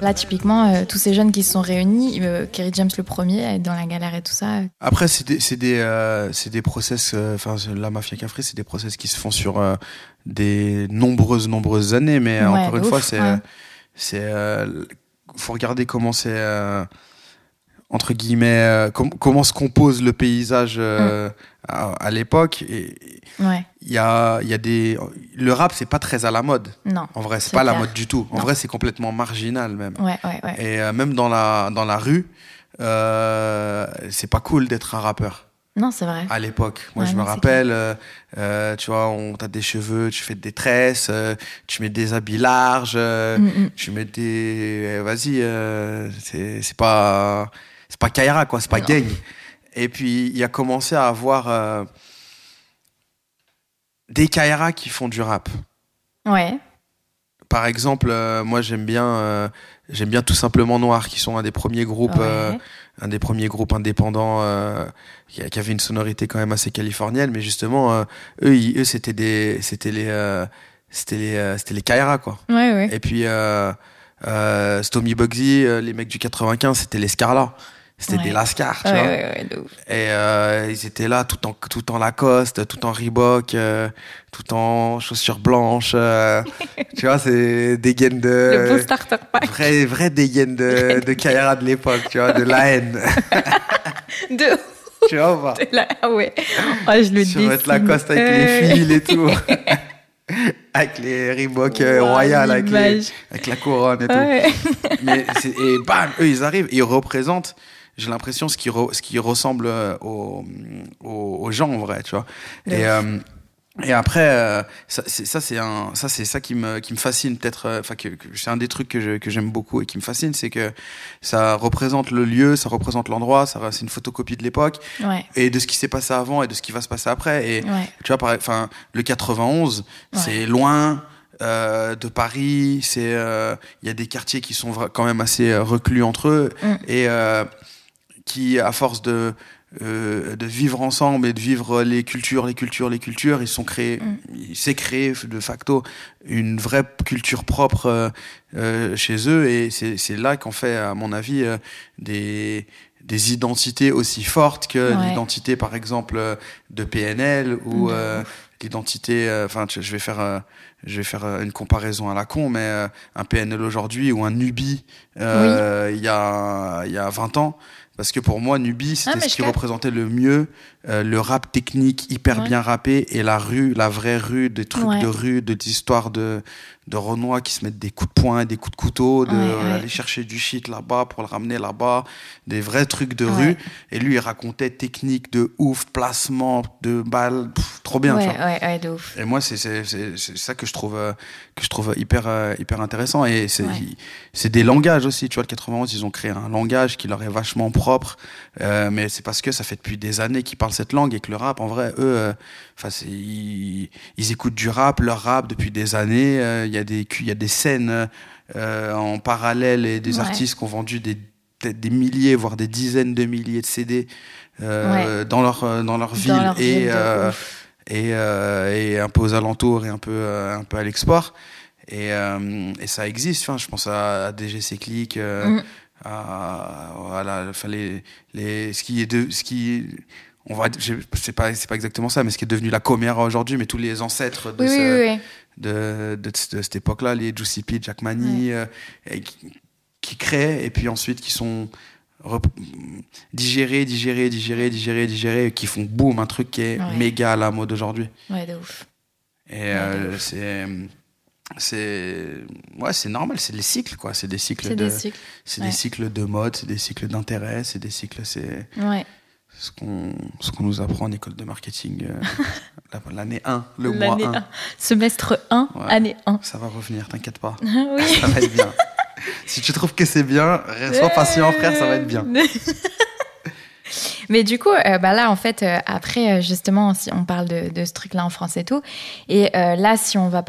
Là, typiquement, euh, tous ces jeunes qui se sont réunis, euh, Kerry James le premier, dans la galère et tout ça. euh, Après, c'est des, c'est des, euh, c'est des process, enfin, la mafia café, c'est des process qui se font sur des nombreuses, nombreuses années, mais Ouais, encore une ouf, fois, c'est, ouais. c'est, faut regarder comment c'est, entre guillemets, euh, com- comment se compose le paysage euh, à, à l'époque. Et Ouais, il y a, y a des, le rap, c'est pas très à la mode. non. En vrai, c'est pas à la clair. mode du tout. En Non. vrai, c'est complètement marginal même. Ouais, ouais, ouais. Et euh, même dans la, dans la rue, c'est pas cool d'être un rappeur Non, c'est vrai. à l'époque. Moi, Ouais, je me rappelle, euh, euh, tu vois, on t'a des cheveux, tu fais des tresses, euh, tu mets des habits larges, Mm, mm. tu mets des, vas-y, c'est pas, pas Kaira quoi, c'est pas gang. Et puis il a commencé à avoir euh, des Kaira qui font du rap. Ouais, Par exemple, euh, moi j'aime bien, euh, j'aime bien tout simplement Noir, qui sont un des premiers groupes. ouais. un des premiers groupes indépendants qui, qui avait une sonorité quand même assez californienne mais justement eux ils- eux c'était des c'était les c'était les c'était les Kaira quoi ouais, ouais. et puis Stomy Bugsy les mecs du 95 c'était les Scarla c'était Ouais. des Lascar tu Ouais, vois. ouais, ouais, de ouf. et euh, ils étaient là tout en tout en Lacoste tout en Reebok euh, tout en chaussures blanches euh, tu vois c'est des gaines de Le beau starter pack. vrai vrai dégaine de de Kaira de l'époque tu vois de la haine. De tu vois pas? Ah ouais. Ouais, je le sur votre dessine. Lacoste avec les fils et tout. Avec les Reebok Waouh, royales avec, les- avec la couronne et tout. Mais et bam eux ils arrivent ils représentent j'ai l'impression ce qui re- ce qui ressemble euh, aux, aux, aux gens en vrai tu vois et euh, et après euh, ça c'est ça ça c'est ça qui me qui me fascine peut-être euh, enfin que, que c'est un des trucs que je- que j'aime beaucoup et qui me fascine c'est que ça représente le lieu ça représente l'endroit ça c'est une photocopie de l'époque Ouais, et de ce qui s'est passé avant et de ce qui va se passer après et ouais. tu vois, enfin, le 91, c'est loin euh, de Paris. C'est, euh, il y a des quartiers qui sont quand même assez euh, reclus entre eux Mm. et euh, qui, à force de euh, de vivre ensemble et de vivre les cultures, les cultures, les cultures, ils sont créés, Mm. il s'est créé de facto une vraie culture propre euh, euh, chez eux et c'est là qu'on fait, à mon avis, des des identités aussi fortes que Ouais. l'identité, par exemple, de PNL ou De l'identité. Enfin, je vais faire, je vais faire une comparaison à la con, mais un PNL aujourd'hui ou un Nubi euh, il y a il y a 20 ans. Parce que pour moi, Nubi, c'était Ah, mais ce qui représentait le mieux euh, le rap technique hyper Ouais. bien rappé et la rue, la vraie rue, des trucs Ouais. de rue, de d'histoires de de Renois qui se mettent des coups de poing et des coups de couteau, de Ouais, chercher du shit là-bas pour le ramener là-bas, des vrais trucs de Ouais. rue. Et lui, il racontait technique de ouf, placement de balles, pff, trop bien. tu vois. ouais, ouais, de ouf. Et moi, c'est ça que je trouve euh, que je trouve hyper euh, hyper intéressant. Et c'est c'est des langages aussi. Tu vois, le 91, ils ont créé un langage qui leur est vachement propre. Euh, mais c'est parce que ça fait depuis des années qu'ils parlent cette langue et que le rap, en vrai, eux, euh, enfin, c'est ils, ils écoutent du rap, leur rap depuis des années. Euh, Il y a des il y a des scènes euh, en parallèle et des Ouais. artistes qui ont vendu des des milliers, voire des dizaines de milliers de CD euh, dans leur euh, dans leur ville Dans leur et euh, et, euh, et un peu aux alentours et un peu euh, un peu à l'export et, euh, et ça existe enfin je pense à, à DGC Click euh, Mm. À voilà enfin les les ce qui est de ce qui on va sais pas c'est pas exactement ça mais ce qui est devenu la Coméra aujourd'hui mais tous les ancêtres de Oui, ce oui, oui, de, de, de cette époque-là, les Juicy P, Jack Mani, euh, et qui, qui créent et puis ensuite qui sont digérés, digérés, digérés, digérés, digérés, et qui font boum, un truc qui est Ouais. méga à la mode aujourd'hui. Ouais, de ouf. Et euh, c'est. C'est ouais, c'est normal, c'est des cycles quoi, c'est des cycles C'est de des cycles. c'est Ouais. des cycles de mode, c'est des cycles d'intérêt, c'est des cycles c'est Ouais. ce qu'on ce qu'on nous apprend en école de marketing euh, la- l'année 1, le mois L'année 1. 1. Semestre 1, Ouais. année 1. Ça va revenir, t'inquiète pas. oui. Ça va être bien. si tu trouves que c'est bien, sois patient frère, ça va être bien. Mais du coup, euh, bah là, en fait, euh, après, euh, justement, si on parle de, ce truc-là en France et tout, et là, si on va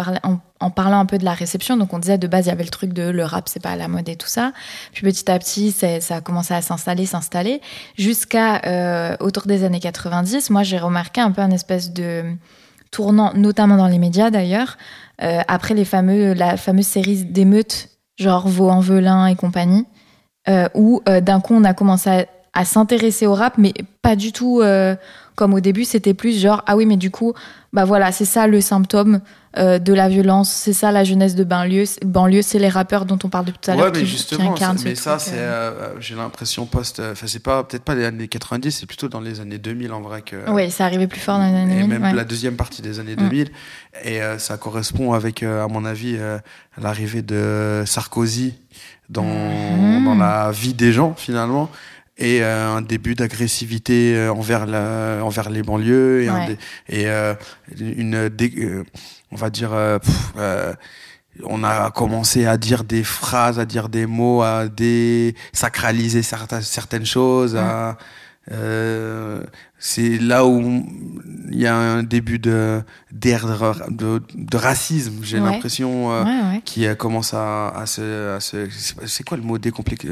en, parlant un peu de la réception, donc on disait de base, il y avait le truc de le rap, c'est pas à la mode et tout ça. Puis petit à petit, ça a commencé à s'installer, s'installer, jusqu'à autour des années 90. Moi, j'ai remarqué un peu un espèce de tournant, notamment dans les médias d'ailleurs, après les fameux, la fameuse série d'émeutes, genre Vaux-en-Velin et compagnie, où d'un coup on a commencé à, à s'intéresser au rap, mais pas du tout euh, comme au début, c'était plus genre ah oui, mais du coup, bah voilà, c'est ça le symptôme euh, de la violence, c'est ça la jeunesse de banlieue, c'est- banlieue, c'est les rappeurs dont on parle depuis tout à l'heure qui, qui justement, c'est- mais ce ça, c'est, euh. euh, j'ai l'impression post, enfin, c'est pas, peut-être pas les années 90, c'est plutôt dans les années 2000 en vrai que. Oui, ça arrivait plus fort dans les années et 2000, même ouais. la deuxième partie des années Mm. 2000. Et euh, ça correspond avec, à mon avis, l'arrivée de Sarkozy dans, Mhm. dans la vie des gens finalement. Et euh, un début d'agressivité euh, envers, la, envers les banlieues et, un Ouais. dé- et euh, une, dé- euh, on va dire, euh, pff, euh, on a commencé à dire des phrases, à dire des mots, à désacraliser certaines, certaines choses. À, euh, c'est là où il y a un début de de, de, de racisme, j'ai Ouais. l'impression, euh, Ouais, ouais. qui euh, commence à, à se, à se- c'est- quoi le mot décomplexé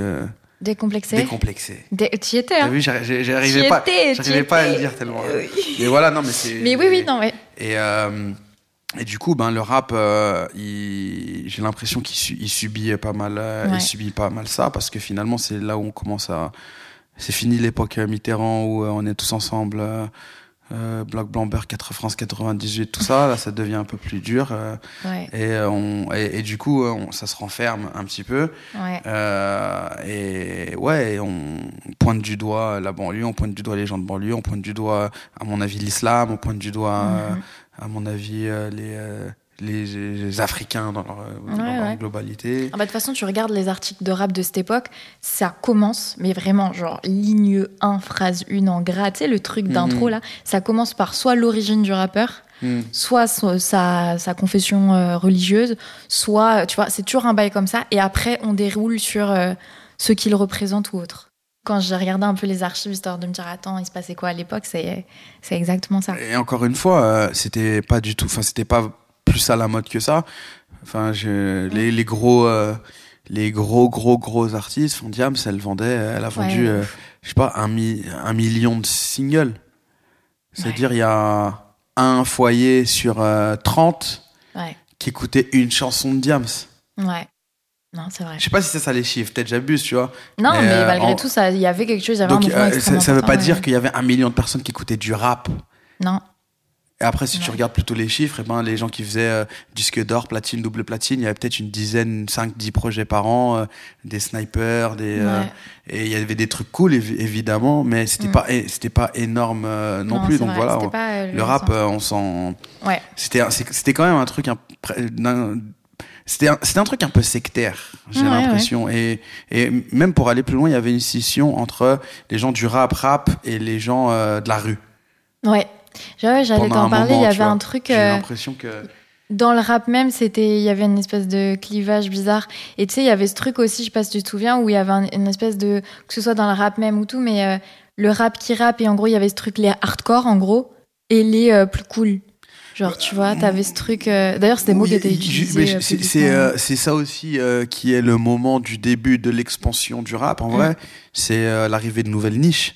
Décomplexé. Décomplexé. Dé- Tu y étais, T'as hein vu, j'arri- j'ai- j'arrivais pas, étais, j'arrivais pas à le dire tellement. Oui. Mais voilà, non, mais c'est. Mais oui, oui, non, ouais. Et, euh, et du coup, ben, le rap, euh, j'ai l'impression qu'il su- il subit pas mal, euh, Ouais. il subit pas mal ça, parce que finalement, c'est là où on commence à. C'est fini l'époque Mitterrand où on est tous ensemble. Euh, Bloc Blamber, 4 France 98, tout ça, là, ça devient un peu plus dur. euh, Ouais. et, euh, on, et, et du coup, euh, on- ça se renferme un petit peu. Ouais. Euh, et ouais, on pointe du doigt la banlieue, on pointe du doigt les gens de banlieue, on pointe du doigt, à mon avis, l'islam, on pointe du doigt, Mhm. à mon avis, euh, les, euh, les, Africains dans leur, euh, dans Ouais, leur ouais. globalité. Ah bah, de toute façon, tu regardes les articles de rap de cette époque, ça commence, mais vraiment, genre, ligne 1, phrase 1 en gras, tu sais, le truc d'intro, Mhm. là, ça commence par soit l'origine du rappeur, Mm. soit so- sa, sa confession euh, religieuse, soit, tu vois, c'est toujours un bail comme ça, et après, on déroule sur euh, ce qu'il représente ou autre. Quand j'ai regardé un peu les archives, histoire de me dire, attends, il se passait quoi à l'époque, c'est c'est exactement ça. Et encore une fois, euh, c'était pas du tout, enfin, c'était pas plus à la mode que ça. Enfin, je, les, les gros, euh, les gros, gros, gros artistes, Fond Diams, elle vendait, elle a vendu, Ouais, euh, je sais pas, un, mi- un million de singles. C'est-à-dire, il y a un foyer sur euh, 30 Ouais, qui écoutait une chanson de Diams. ouais. Non, c'est vrai. Je sais pas si c'est ça les chiffres, peut-être j'abuse, tu vois. Non, mais, euh, malgré en- tout, il y avait quelque chose, il y avait Donc, un euh, ça, ça veut pas dire ouais. qu'il y avait un million de personnes qui écoutaient du rap. Non. Et après, si tu regardes plutôt les chiffres, eh ben, les gens qui faisaient euh, disque d'or, platine, double platine, il y avait peut-être une dizaine, 5, 10 projets par an, euh, des snipers, des, euh, et il y avait des trucs cool, évi- évidemment, mais c'était Mm. pas, c'était pas énorme non, Non, plus. Donc vrai, voilà, c'était on- pas, le rap, on s'en, Ouais. c'était, c'était quand même un truc, c'était un, un truc un peu sectaire, j'ai l'impression. Et, et même pour aller plus loin, il y avait une scission entre les gens du rap rap et les gens de la rue. Ouais. J'allais t'en parler, il y avait vois. un truc. J'ai eu euh, l'impression que. Dans le rap même, c'était, il y avait une espèce de clivage bizarre. Et tu sais, il y avait ce truc aussi, je sais pas si tu te souviens, où il y avait un- une espèce de, que ce soit dans le rap même ou tout, mais euh, le rap qui rappe, et en gros, il y avait ce truc, les hardcore, en gros, et les euh, plus cool. Genre, tu vois, t'avais ce truc. euh, D'ailleurs, c'était des mots qui Oui, étaient je- utilisés. c'est-. C'est c'est ça aussi qui est le moment du début de l'expansion du rap. En Mm. vrai, c'est l'arrivée de nouvelles niches.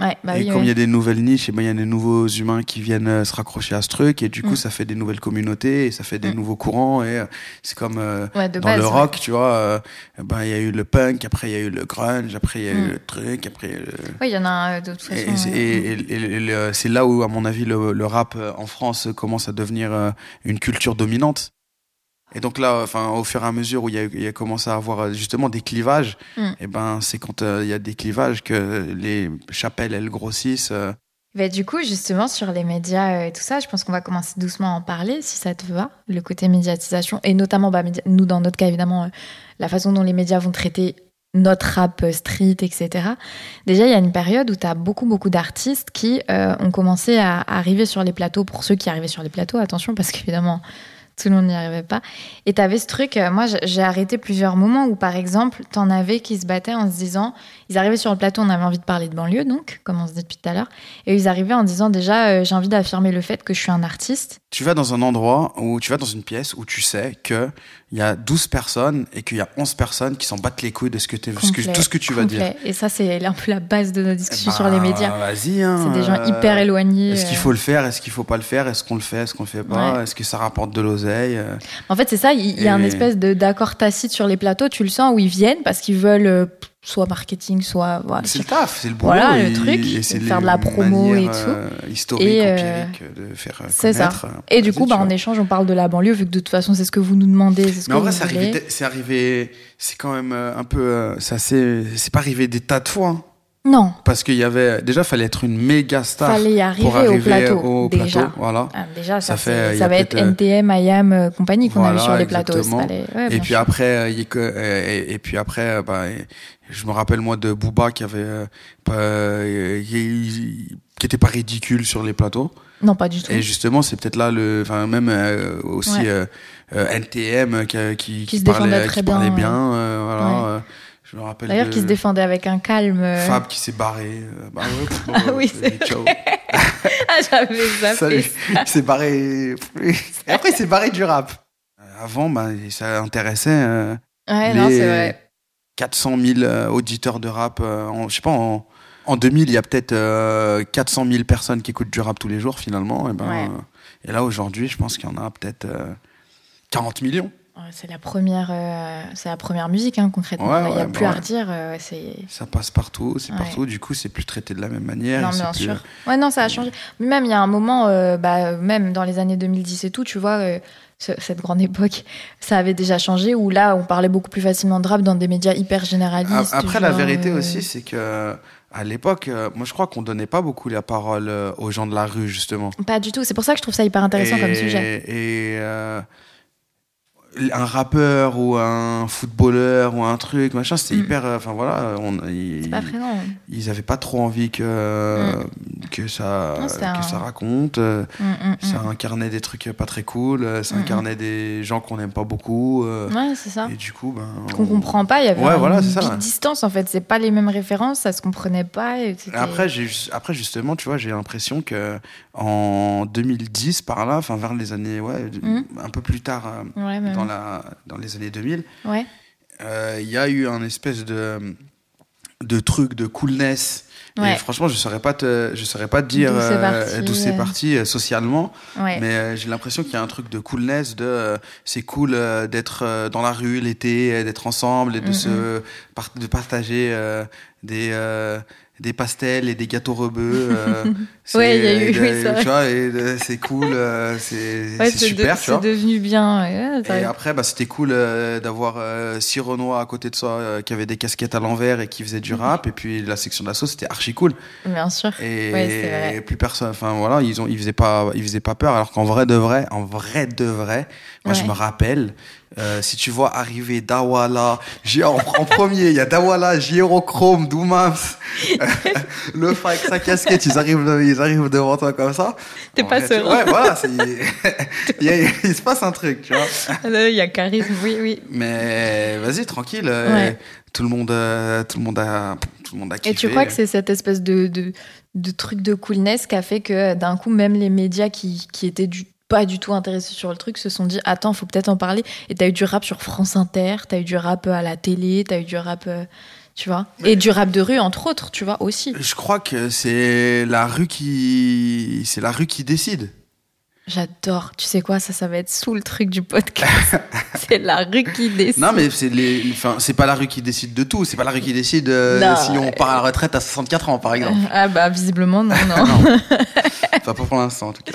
Ouais, bah et oui, comme il oui. y a des nouvelles niches, et ben, il y a des nouveaux humains qui viennent euh, se raccrocher à ce truc, et du coup, Mm. ça fait des nouvelles communautés, et ça fait des Mm. nouveaux courants, et euh, c'est comme euh, Ouais, dans base, le ouais. rock, tu vois, euh, ben, il y a eu le punk, après il y a eu le grunge, après il y a eu Mm. le truc, après le... Oui, il y en a de toute Et, et- et- c'est là où, à mon avis, le, le rap en France commence à devenir une culture dominante. Et donc là, enfin, au fur et à mesure où il y a, il y a commencé à avoir euh, justement des clivages, Mm. et ben, c'est quand euh, il y a des clivages que les chapelles elles grossissent. euh. Bah, du coup, justement, sur les médias euh, et tout ça, je pense qu'on va commencer doucement à en parler, si ça te va, le côté médiatisation, et notamment, bah, nous, dans notre cas, évidemment, la façon dont les médias vont traiter notre rap street, etc. Déjà, il y a une période où tu as beaucoup, beaucoup d'artistes qui euh, ont commencé à arriver sur les plateaux, pour ceux qui arrivaient sur les plateaux, attention, parce qu'évidemment, tout n'y arrivait pas. Et tu avais ce truc, euh, moi, j'ai- arrêté plusieurs moments où, par exemple, tu en avais qui se battaient en se disant, ils arrivaient sur le plateau, on avait envie de parler de banlieue, donc, comme on se dit depuis tout à l'heure, et ils arrivaient en disant déjà, euh, j'ai envie d'affirmer le fait que je suis un artiste. Tu vas dans un endroit où tu vas dans une pièce où tu sais que il y a 12 personnes et qu'il y a 11 personnes qui s'en battent les couilles de ce que, t'es- ce que- Complet, tout ce que tu vas dire. complet. Et ça, c'est un peu la base de nos discussions Bah, sur les médias. Vas-y, hein, C'est des gens euh, hyper éloignés. Est-ce qu'il euh. faut le faire Est-ce qu'il faut pas le faire Est-ce qu'on le fait Est-ce qu'on le fait pas Ouais. Est-ce que ça rapporte de l'oseille euh, En fait, c'est ça, il il y a un espèce de- d'accord tacite sur les plateaux, tu le sens, où ils viennent parce qu'ils veulent euh, soit marketing, soit. Voilà, C'est le taf, c'est le boulot. Voilà, le truc, et c'est faire de la promo et tout. euh, historiques, Et, euh, empiriques de faire euh, C'est ça. euh, Et du coup, bah, en échange, on parle de la banlieue, vu que de toute façon, c'est ce que vous nous demandez. c'est ce Mais que en vrai, c'est arrivé, c'est quand même euh, un peu, euh, ça c'est, c'est pas arrivé des tas de fois. hein. Non, Parce qu'il y avait, déjà, fallait être une méga star. fallait y arriver, pour arriver au plateau. au déjà. plateau, voilà. Ah, déjà, ça, Ça fait, ça va être NTM, IAM, euh, compagnie qu'on Voilà, sur les plateaux. ouais, et bien puis après, euh, y euh, et, puis après, bah, je me rappelle moi de Booba qui avait, euh, euh, qui, était pas ridicule sur les plateaux. Non, pas du tout. Et justement, c'est peut-être là le, enfin même euh, aussi Ouais. euh, NTM qui, qui, Qui se parlait, défendait très qui parlait bien, bien. euh, voilà. Ouais. Je me rappelle. D'ailleurs, de qui se défendait avec un calme. euh, Fab qui s'est barré. euh, bah ouais, bon, Ah oui, c'est ciao. Ah, j'avais zappé Salut. Il s'est barré. Et après, il s'est barré du rap. Euh, Avant, bah, ça intéressait. euh, Ouais, les non, c'est vrai. 400 000 euh, auditeurs de rap. euh, en, je sais pas, en, en 2000, il y a peut-être euh, 400 000 personnes qui écoutent du rap tous les jours, finalement. Et, ben, Ouais. et là, aujourd'hui, je pense qu'il y en a peut-être euh, 40 millions. C'est la première, euh, c'est la première musique hein, concrètement. Ouais, Il n'y a ouais, plus bah à redire. euh, Ça passe partout, c'est Ouais. partout. Du coup, c'est plus traité de la même manière. non, bien plus- sûr. Ouais, non, ça a changé. Mais même il y a un moment, euh, bah, même dans les années 2010 et tout, tu vois, ce- cette grande époque, ça avait déjà changé. Où là, on parlait beaucoup plus facilement de rap dans des médias hyper généralistes. Après, la vérité aussi, c'est que à l'époque, euh, moi, je crois qu'on donnait pas beaucoup la parole euh, aux gens de la rue, justement. Pas du tout. C'est pour ça que je trouve ça hyper intéressant et, comme sujet. Et euh, un rappeur ou un footballeur ou un truc, machin, c'était Mm. hyper. euh, Enfin voilà, on, ils, pas présent. ils avaient pas trop envie que que ça Non, que un- ça raconte. Mm, mm, Ça mm. incarnait des trucs pas très cool. Ça Mm, mm. incarnait des gens qu'on n'aime pas beaucoup. euh, Ouais, c'est ça. Et du coup, ben. Qu'on on- comprend pas. Il y avait Ouais, une voilà, ça, ouais. distance en fait. C'est pas les mêmes références, ça se comprenait pas. et Après, j'ai après justement, tu vois, j'ai l'impression que en 2010 par là, enfin vers les années, ouais, un peu plus tard euh, Ouais, même. Dans la dans les années 2000, Ouais. euh, il y a eu un espèce de de truc de coolness. Ouais. Et franchement, je saurais pas te, je saurais pas te dire D'où c'est euh, parti, euh. socialement, Ouais. mais euh, j'ai l'impression qu'il y a un truc de coolness, de euh, c'est cool d'être dans la rue l'été, d'être ensemble et de Mhm. se par- de partager des des pastels et des gâteaux rebeux. euh, Ouais, il y a eu- et de- oui, c'est vrai. tu vois, et de- c'est cool, euh, c'est Ouais, super, de- tu vois. C'est devenu bien. ouais, ça- Et après, bah, c'était cool euh, d'avoir euh, six Renois à côté de soi euh, qui avaient des casquettes à l'envers et qui faisaient du rap. Et puis la section d'assaut, c'était archi cool. Bien sûr. Et Ouais, vrai. plus personne. Enfin voilà, ils ont, ils faisaient pas, ils faisaient pas peur. Alors qu'en vrai de vrai, en vrai de vrai, moi je me rappelle. Euh, si tu vois arriver Dawala, J- en, en premier, il y a Dawala, Gyrochrome, Doumams, le fa avec sa casquette, ils arrivent, ils arrivent devant toi comme ça. T'es pas serein. Ouais, voilà, il, y a- il se passe un truc, tu vois. Ah, Il y a charisme, oui, oui. Mais vas-y, tranquille. euh, Ouais. Tout le monde, euh, tout le monde a, tout le monde a kiffé. Et tu crois que c'est cette espèce de, de, de truc de coolness qui a fait que d'un coup, même les médias qui, qui étaient du, pas du tout intéressés sur le truc se sont dit Attends, faut peut-être en parler. Et t'as eu du rap sur France Inter, t'as eu du rap à la télé, t'as eu du rap euh, tu vois. Et du rap de rue, entre autres, tu vois, aussi. Je crois que c'est la rue qui, c'est la rue qui décide. J'adore. Tu sais quoi, ça, ça va être sous le truc du podcast. c'est la rue qui décide. Non, mais c'est les, enfin, c'est pas la rue qui décide de tout. C'est pas la rue qui décide euh, si on part à la retraite à 64 ans, par exemple. Ah bah visiblement non non. Enfin, pas pour l'instant, en tout cas.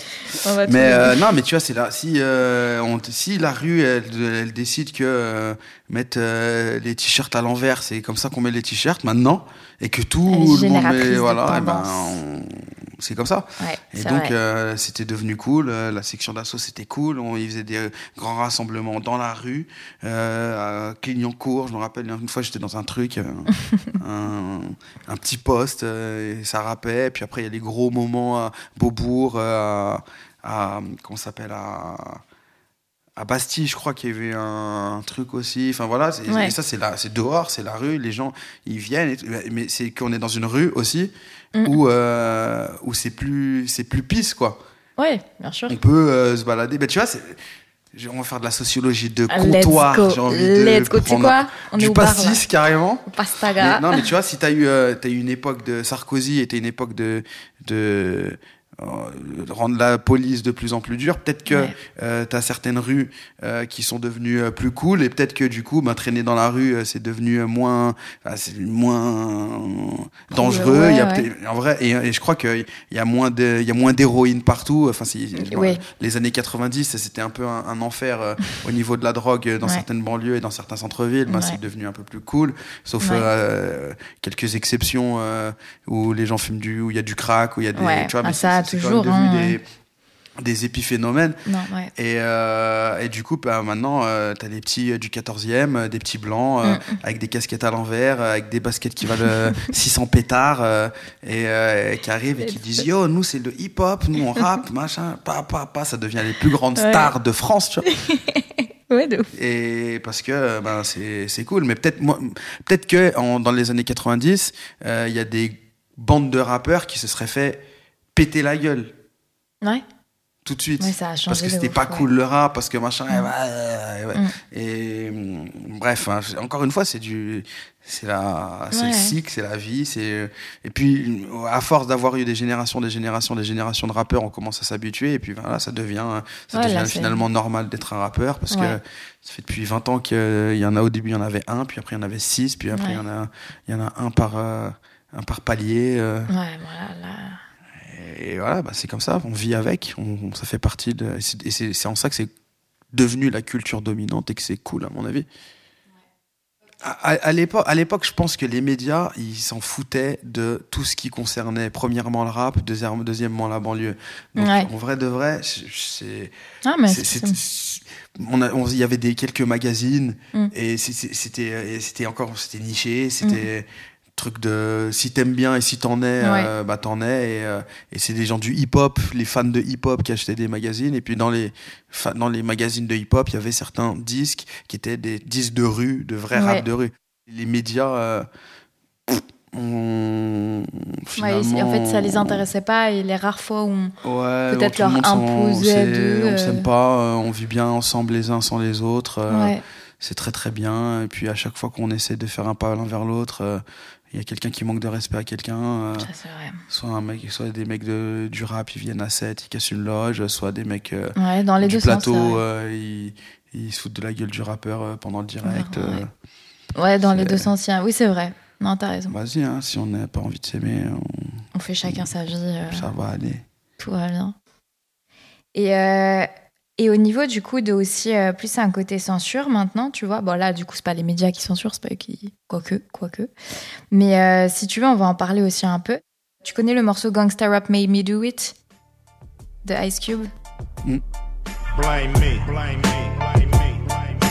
On va Mais euh, non, mais tu vois, c'est là. Si, euh, on, si la rue, elle, elle décide que euh, mettre euh, les t-shirts à l'envers, c'est comme ça qu'on met les t-shirts maintenant, et que tout le monde met, voilà, eh ben, on- c'est comme ça. Ouais, Et donc, euh, c'était devenu cool. euh, la section d'assaut, c'était cool. On, ils faisaient des grands rassemblements dans la rue, euh, à Clignancourt. Je me rappelle, une fois, j'étais dans un truc, un, un petit poste, et ça rappait. Puis après, il y a les gros moments à Beaubourg, à, à- comment s'appelle, à, à Bastille, je crois qu'il y avait un, truc aussi. Enfin voilà, c'est- Ouais. et ça c'est là, c'est dehors, c'est la rue. Les gens, ils viennent. et mais c'est qu'on est dans une rue aussi Mm. où euh, où c'est plus c'est plus pisse quoi. Ouais, bien sûr. On peut euh, se balader. Ben tu vois, on va faire de la sociologie de Ah, comptoir. go, J'ai envie de let's go. Tu sais prendre quoi On Du bar, pastis carrément. Pastaga. Mais, non, mais tu vois, si t'as eu, euh, eu une époque de Sarkozy et t'as une époque de, de, de rendre la police de plus en plus dure, peut-être que Ouais. euh, t'as certaines rues euh, qui sont devenues euh, plus cool et peut-être que du coup, bah, traîner dans la rue, euh, c'est devenu euh, moins, enfin, c'est moins dangereux. Ouais, il y a ouais. en vrai, et, et je crois qu'il y a moins de, il y a moins d'héroïne partout. Enfin, c'est, Ouais. les années 90, c'était un peu un, un enfer euh, au niveau de la drogue euh, dans certaines banlieues et dans certains centres-villes. Ben, Ouais. C'est devenu un peu plus cool, sauf euh, quelques exceptions euh, où les gens fument du, où il y a du crack, où il y a des, tu vois, Ah, mais c'est- quand même devenu hein. des des épiphénomènes Non, ouais. et, euh, et du coup bah, maintenant euh, t'as des petits euh, du 14e euh, des petits blancs euh, Mm. avec des casquettes à l'envers avec des baskets qui valent euh, 600 pétards et qui arrivent et qui disent yo nous c'est le hip hop nous on rappe machin pa pa pa ça devient les plus grandes Ouais. stars de France tu vois Ouais, de ouf. et parce que ben c'est c'est cool mais peut-être peut-être que en- dans les années 90 euh, il y a des bandes de rappeurs qui se seraient fait péter la gueule Ouais. tout de suite Ouais, ça a changé parce que c'était ouf, pas ouais. cool le rap parce que machin Mm. ouais, ouais, ouais. Mm. et mm, bref hein, encore une fois c'est du c'est la c'est le cycle c'est la vie c'est et puis à force d'avoir eu des générations des générations des générations de rappeurs on commence à s'habituer et puis voilà ça devient ça devient là, finalement normal d'être un rappeur parce que ça fait depuis 20 ans qu'il y en a au début il y en avait un puis après il y en avait six puis après il y en a il y en a un par euh, un par palier euh, Ouais, voilà, là. Et voilà, bah, c'est comme ça, on vit avec, on, ça fait partie de. et c'est- en ça que c'est devenu la culture dominante et que c'est cool, à mon avis. À, à- l'époque, je pense que les médias, ils s'en foutaient de tout ce qui concernait premièrement le rap, deuxièmement, deuxièmement la banlieue. Donc, Ouais. en vrai de vrai, c'est- Ah, mais c'est- on on- il y avait des quelques magazines Mm. et c'était c'était encore c'était niché c'était truc de si t'aimes bien et si t'en es euh, bah t'en es et, euh, et c'est des gens du hip hop les fans de hip hop qui achetaient des magazines et puis dans les dans les magazines de hip hop il y avait certains disques qui étaient des disques de rue de vrais Ouais. rap de rue les médias euh, ont Ouais, en fait, ça les intéressait pas et les rares fois où on... Peut-être le leur imposer c'est- de, On s'aime pas, on vit bien ensemble les uns sans les autres. C'est très très bien. Et puis à chaque fois qu'on essaie de faire un pas l'un vers l'autre, euh, il y a quelqu'un qui manque de respect à quelqu'un. euh, soit un mec, soit des mecs de, du rap, ils viennent à 7, ils cassent une loge, soit des mecs euh, Ouais, dans les du deux sens, plateau, vrai. euh, ils, ils se foutent de la gueule du rappeur pendant le direct. Ouais. Ouais, dans les deux sens, oui, c'est vrai. Non, t'as raison. Vas-y, hein, si on n'a pas envie de s'aimer, on- On fait chacun sa vie. ça va aller. Tout va bien. Et, euh, et au niveau du coup de aussi euh, plus un côté censure maintenant, tu vois. Bon là, du coup, c'est pas les médias qui censurent, c'est pas eux qui. Quoique, quoique. Mais euh, si tu veux, on va en parler aussi un peu. Tu connais le morceau Gangsta Rap Made Me Do It de Ice Cube? Blame me. Blame me. Blame me. Blame me.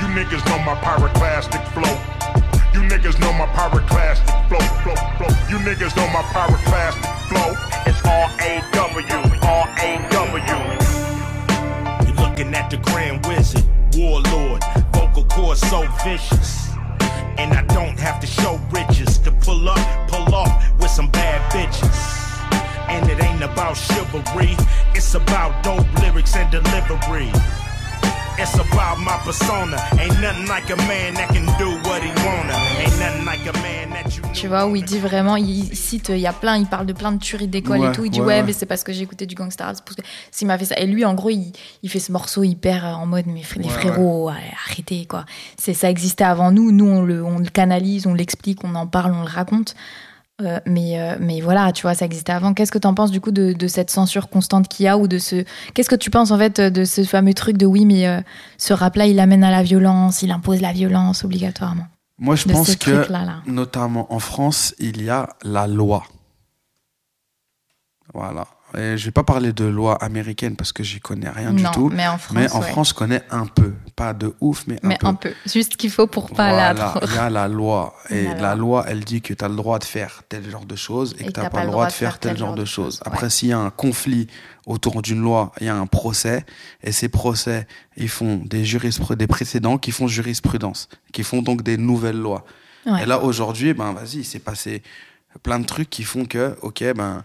You niggas know my pyroclastic flow. You niggas know my pyroclastic flow, flow, flow. You niggas know my pyroclastic flow. R-A-W, R-A-W. You're looking at the Grand Wizard, Warlord, vocal cords so vicious. And I don't have to show riches to pull up, pull off with some bad bitches. And it ain't about it's about dope lyrics and delivery. It's about my persona. Ain't nothing like a man that can do what he wanna. Tu vois, où il dit vraiment, il, cite, il y a plein, il parle de plein de tueries d'école Ouais, et tout. Il dit, ouais, mais c'est parce que j'ai écouté du Gangsta Rap, c'est parce que s'il m'a fait ça. Et lui, en gros, il, il fait ce morceau hyper euh, en mode, mais les frérots, arrêtez, quoi. C'est, ça existait avant nous. Nous, on le, on le canalise, on l'explique, on en parle, on le raconte. Euh, mais, euh, mais voilà, tu vois, ça existait avant. Qu'est-ce que tu en penses du coup de, de cette censure constante qu'il y a ou de ce. Qu'est-ce que tu penses en fait de ce fameux truc de oui, mais euh, ce rap-là, il amène à la violence, il impose la violence obligatoirement? Moi, je De pense que, là. notamment en France, il y a la loi. Voilà. Et je vais pas parler de loi américaine parce que j'y connais rien du tout. mais en France, Mais en ouais. France, je connais un peu. Pas de ouf, mais un Mais peu. un peu. Juste ce qu'il faut pour pas Voilà, trop. il y a la loi. Et La la loi. elle dit que tu as le droit de faire tel genre de choses et, que tu n'as pas, le droit de faire tel genre de choses. Après, ouais. s'il y a un conflit autour d'une loi, il y a un procès. Et ces procès, ils font des, des précédents qui font jurisprudence, qui font donc des nouvelles lois. Ouais. Et là, aujourd'hui, ben, vas-y, il s'est passé plein de trucs qui font que, ok, ben,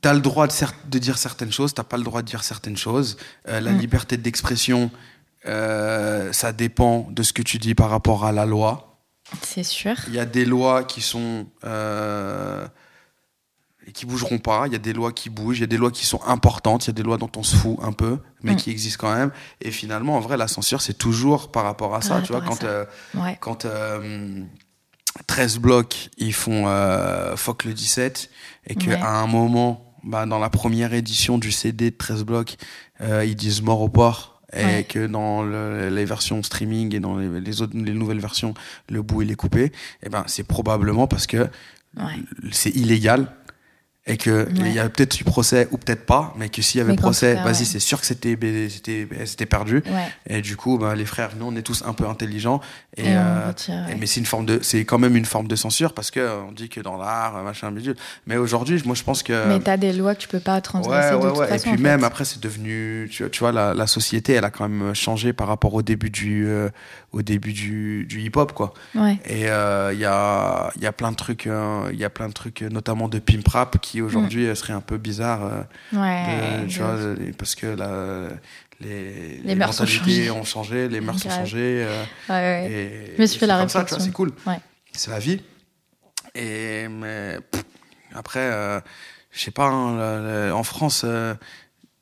T'as le droit de, dire certaines choses, t'as pas le droit de dire certaines choses. Euh, la Mm. liberté d'expression, euh, ça dépend de ce que tu dis par rapport à la loi. C'est sûr. Il y a des lois qui sont euh, qui bougeront pas. Il y a des lois qui bougent. Il y a des lois qui sont importantes. Il y a des lois dont on se fout un peu, mais Mm. qui existent quand même. Et finalement, en vrai, la censure, c'est toujours par rapport à ça. Par tu vois, quand ça. euh, Ouais. quand 13 blocs, ils font euh, Fuck le 17, et qu'à Ouais. un moment, bah, dans la première édition du CD de 13 blocs, euh, ils disent mort au port, et Ouais. que dans le- les versions streaming et dans les, les autres, les nouvelles versions, le bout il est coupé, et ben c'est probablement parce que Ouais. c'est illégal. Et que il Ouais. y a peut-être eu procès ou peut-être pas, mais que s'il y avait Mais procès, vas-y, ouais. c'est sûr que c'était c'était c'était perdu. Ouais. Et du coup, bah, les frères, nous, on est tous un peu intelligents. Et, euh, retire, ouais. et- mais c'est une forme de, c'est quand même une forme de censure parce que euh, on dit que dans l'art, machin, bidule. Mais aujourd'hui, moi, je pense que. Mais t'as des lois que tu peux pas transgresser de toute ouais. façon. Et puis en même après, c'est devenu, tu vois, tu vois la, la société, elle a quand même changé par rapport au début du, euh, au début du, du hip-hop, quoi. Ouais. Et euh, il y a, y a plein de trucs, euh, il y a plein de trucs, euh, notamment de pimp rap, qui aujourd'hui euh, seraient un peu bizarres. euh. Ouais. de- tu vois, euh, parce que la, les, Les mœurs ont changé. ont changé, les mœurs ont changé. euh, Ouais, et Je me suis fait la réflexion. c'est cool. Ouais. C'est la vie. Et mais pff, après, euh, je sais pas, hein, le- le- en France, euh,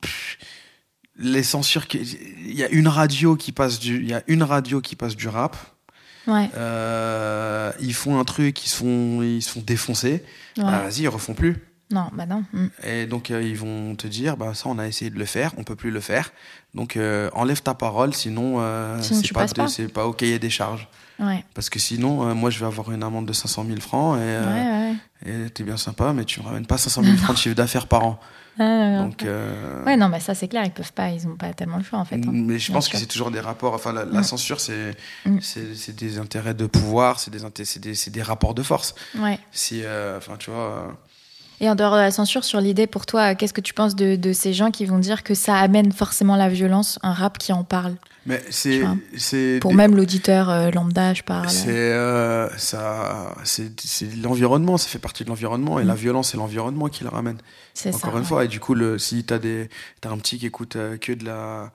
pff, les censures, il y a une radio qui passe du, il y a une radio qui passe du rap. Ouais. Euh, ils font un truc, ils se font, ils se font défoncer. Ouais. Bah, vas-y, ils refont plus. Non, bah non. Mm. Et donc euh, ils vont te dire, bah ça on a essayé de le faire, on peut plus le faire. Donc euh, enlève ta parole, sinon, Sinon, c'est pas, pas. c'est pas au cahier des charges. Ouais. Parce que sinon, moi je vais avoir une amende de 500 000 francs et t'es bien sympa, mais tu me ramènes pas 500 000 francs de chiffre d'affaires par an. Donc, ouais. euh, Ouais, non, mais ça c'est clair, ils peuvent pas, ils ont pas tellement le choix en fait. hein. mais je pense que c'est toujours des rapports. Enfin, la, la Mm. censure, c'est Mm. c'est des intérêts de pouvoir, c'est des, des, des rapports de force. Ouais. Si, euh, enfin, tu vois. Euh, Et en dehors de la censure, sur l'idée, pour toi, qu'est-ce que tu penses de, de ces gens qui vont dire que ça amène forcément la violence, un rap qui en parle mais c'est c'est Pour des- même l'auditeur euh, lambda, je parle. C'est euh, ça, c'est c'est l'environnement, ça fait partie de l'environnement et Mm. la violence c'est l'environnement qui le ramène. C'est ça. Encore une ouais. fois, et du coup, le, si t'as des, t'as un petit qui écoute euh, que de la,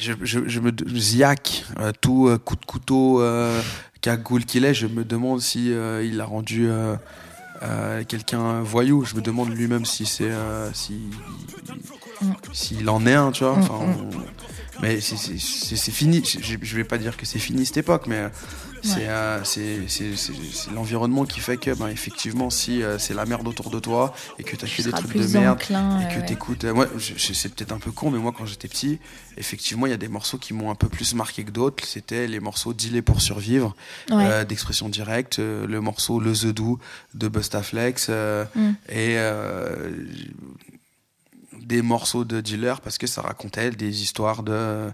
je, je, je me, euh, tout euh, coup de couteau, euh, cagoule qu'il est, je me demande si euh, il a rendu euh, quelqu'un voyou. Je me demande lui-même si c'est, euh, si, Mm. s'il en est un, tu vois. Mm, Enfin, mm. on- mais c'est- fini. Je, je vais pas dire que c'est fini cette époque, mais euh, c'est euh, l'environnement qui fait que, ben, effectivement, si euh, c'est la merde autour de toi et que t'as Tu fait des trucs de merde enclin, et que ouais. t'écoutes. euh, c'est peut-être un peu con, mais moi, quand j'étais petit, effectivement, il y a des morceaux qui m'ont un peu plus marqué que d'autres. C'était les morceaux Dealer pour survivre, Ouais. euh, d'expression directe, euh, le morceau Le The Do de Bustaflex euh, Mm. et euh, des morceaux de dealer parce que ça racontait des histoires de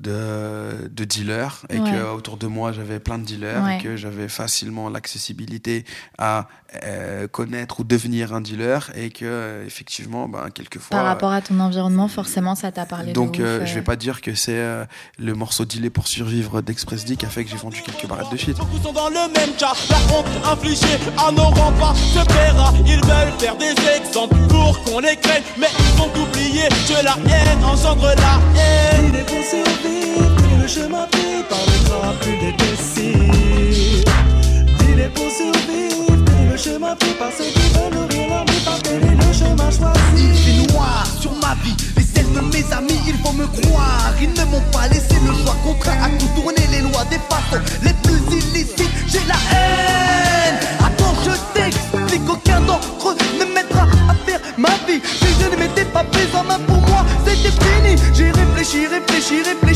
de, de dealers et Ouais. que autour de moi j'avais plein de dealers Ouais. et que j'avais facilement l'accessibilité à euh, connaître ou devenir un dealer et que euh, effectivement ben quelquefois Par rapport à ton environnement, forcément, ça t'a parlé donc de ouf, euh, euh. je vais pas dire que c'est euh, le morceau dealé pour survivre d'Express D qui a fait que j'ai vendu quelques barrettes de shit. Beaucoup sont dans le même cas. La honte infligée à nos remparts se paiera. Ils veulent faire des exemples pour qu'on les craigne. Mais ils vont oublier que la haine engendre la haine. Il est est le chemin pris par les grands plus détestés Il est pour survivre, est le chemin pris par ceux qui veulent nourrir leur vie, par est le chemin choisi? Il fait noir sur ma vie, les celles de mes amis, il faut me croire. Ils ne m'ont pas laissé le choix, contraint à contourner les lois des façons les plus illicites. J'ai la haine. Attends, je t'explique, aucun d'entre eux ne m'aidera à faire ma vie. Si je ne m'étais pas pris en main pour moi, c'était fini. J'ai réfléchi, réfléchi, réfléchi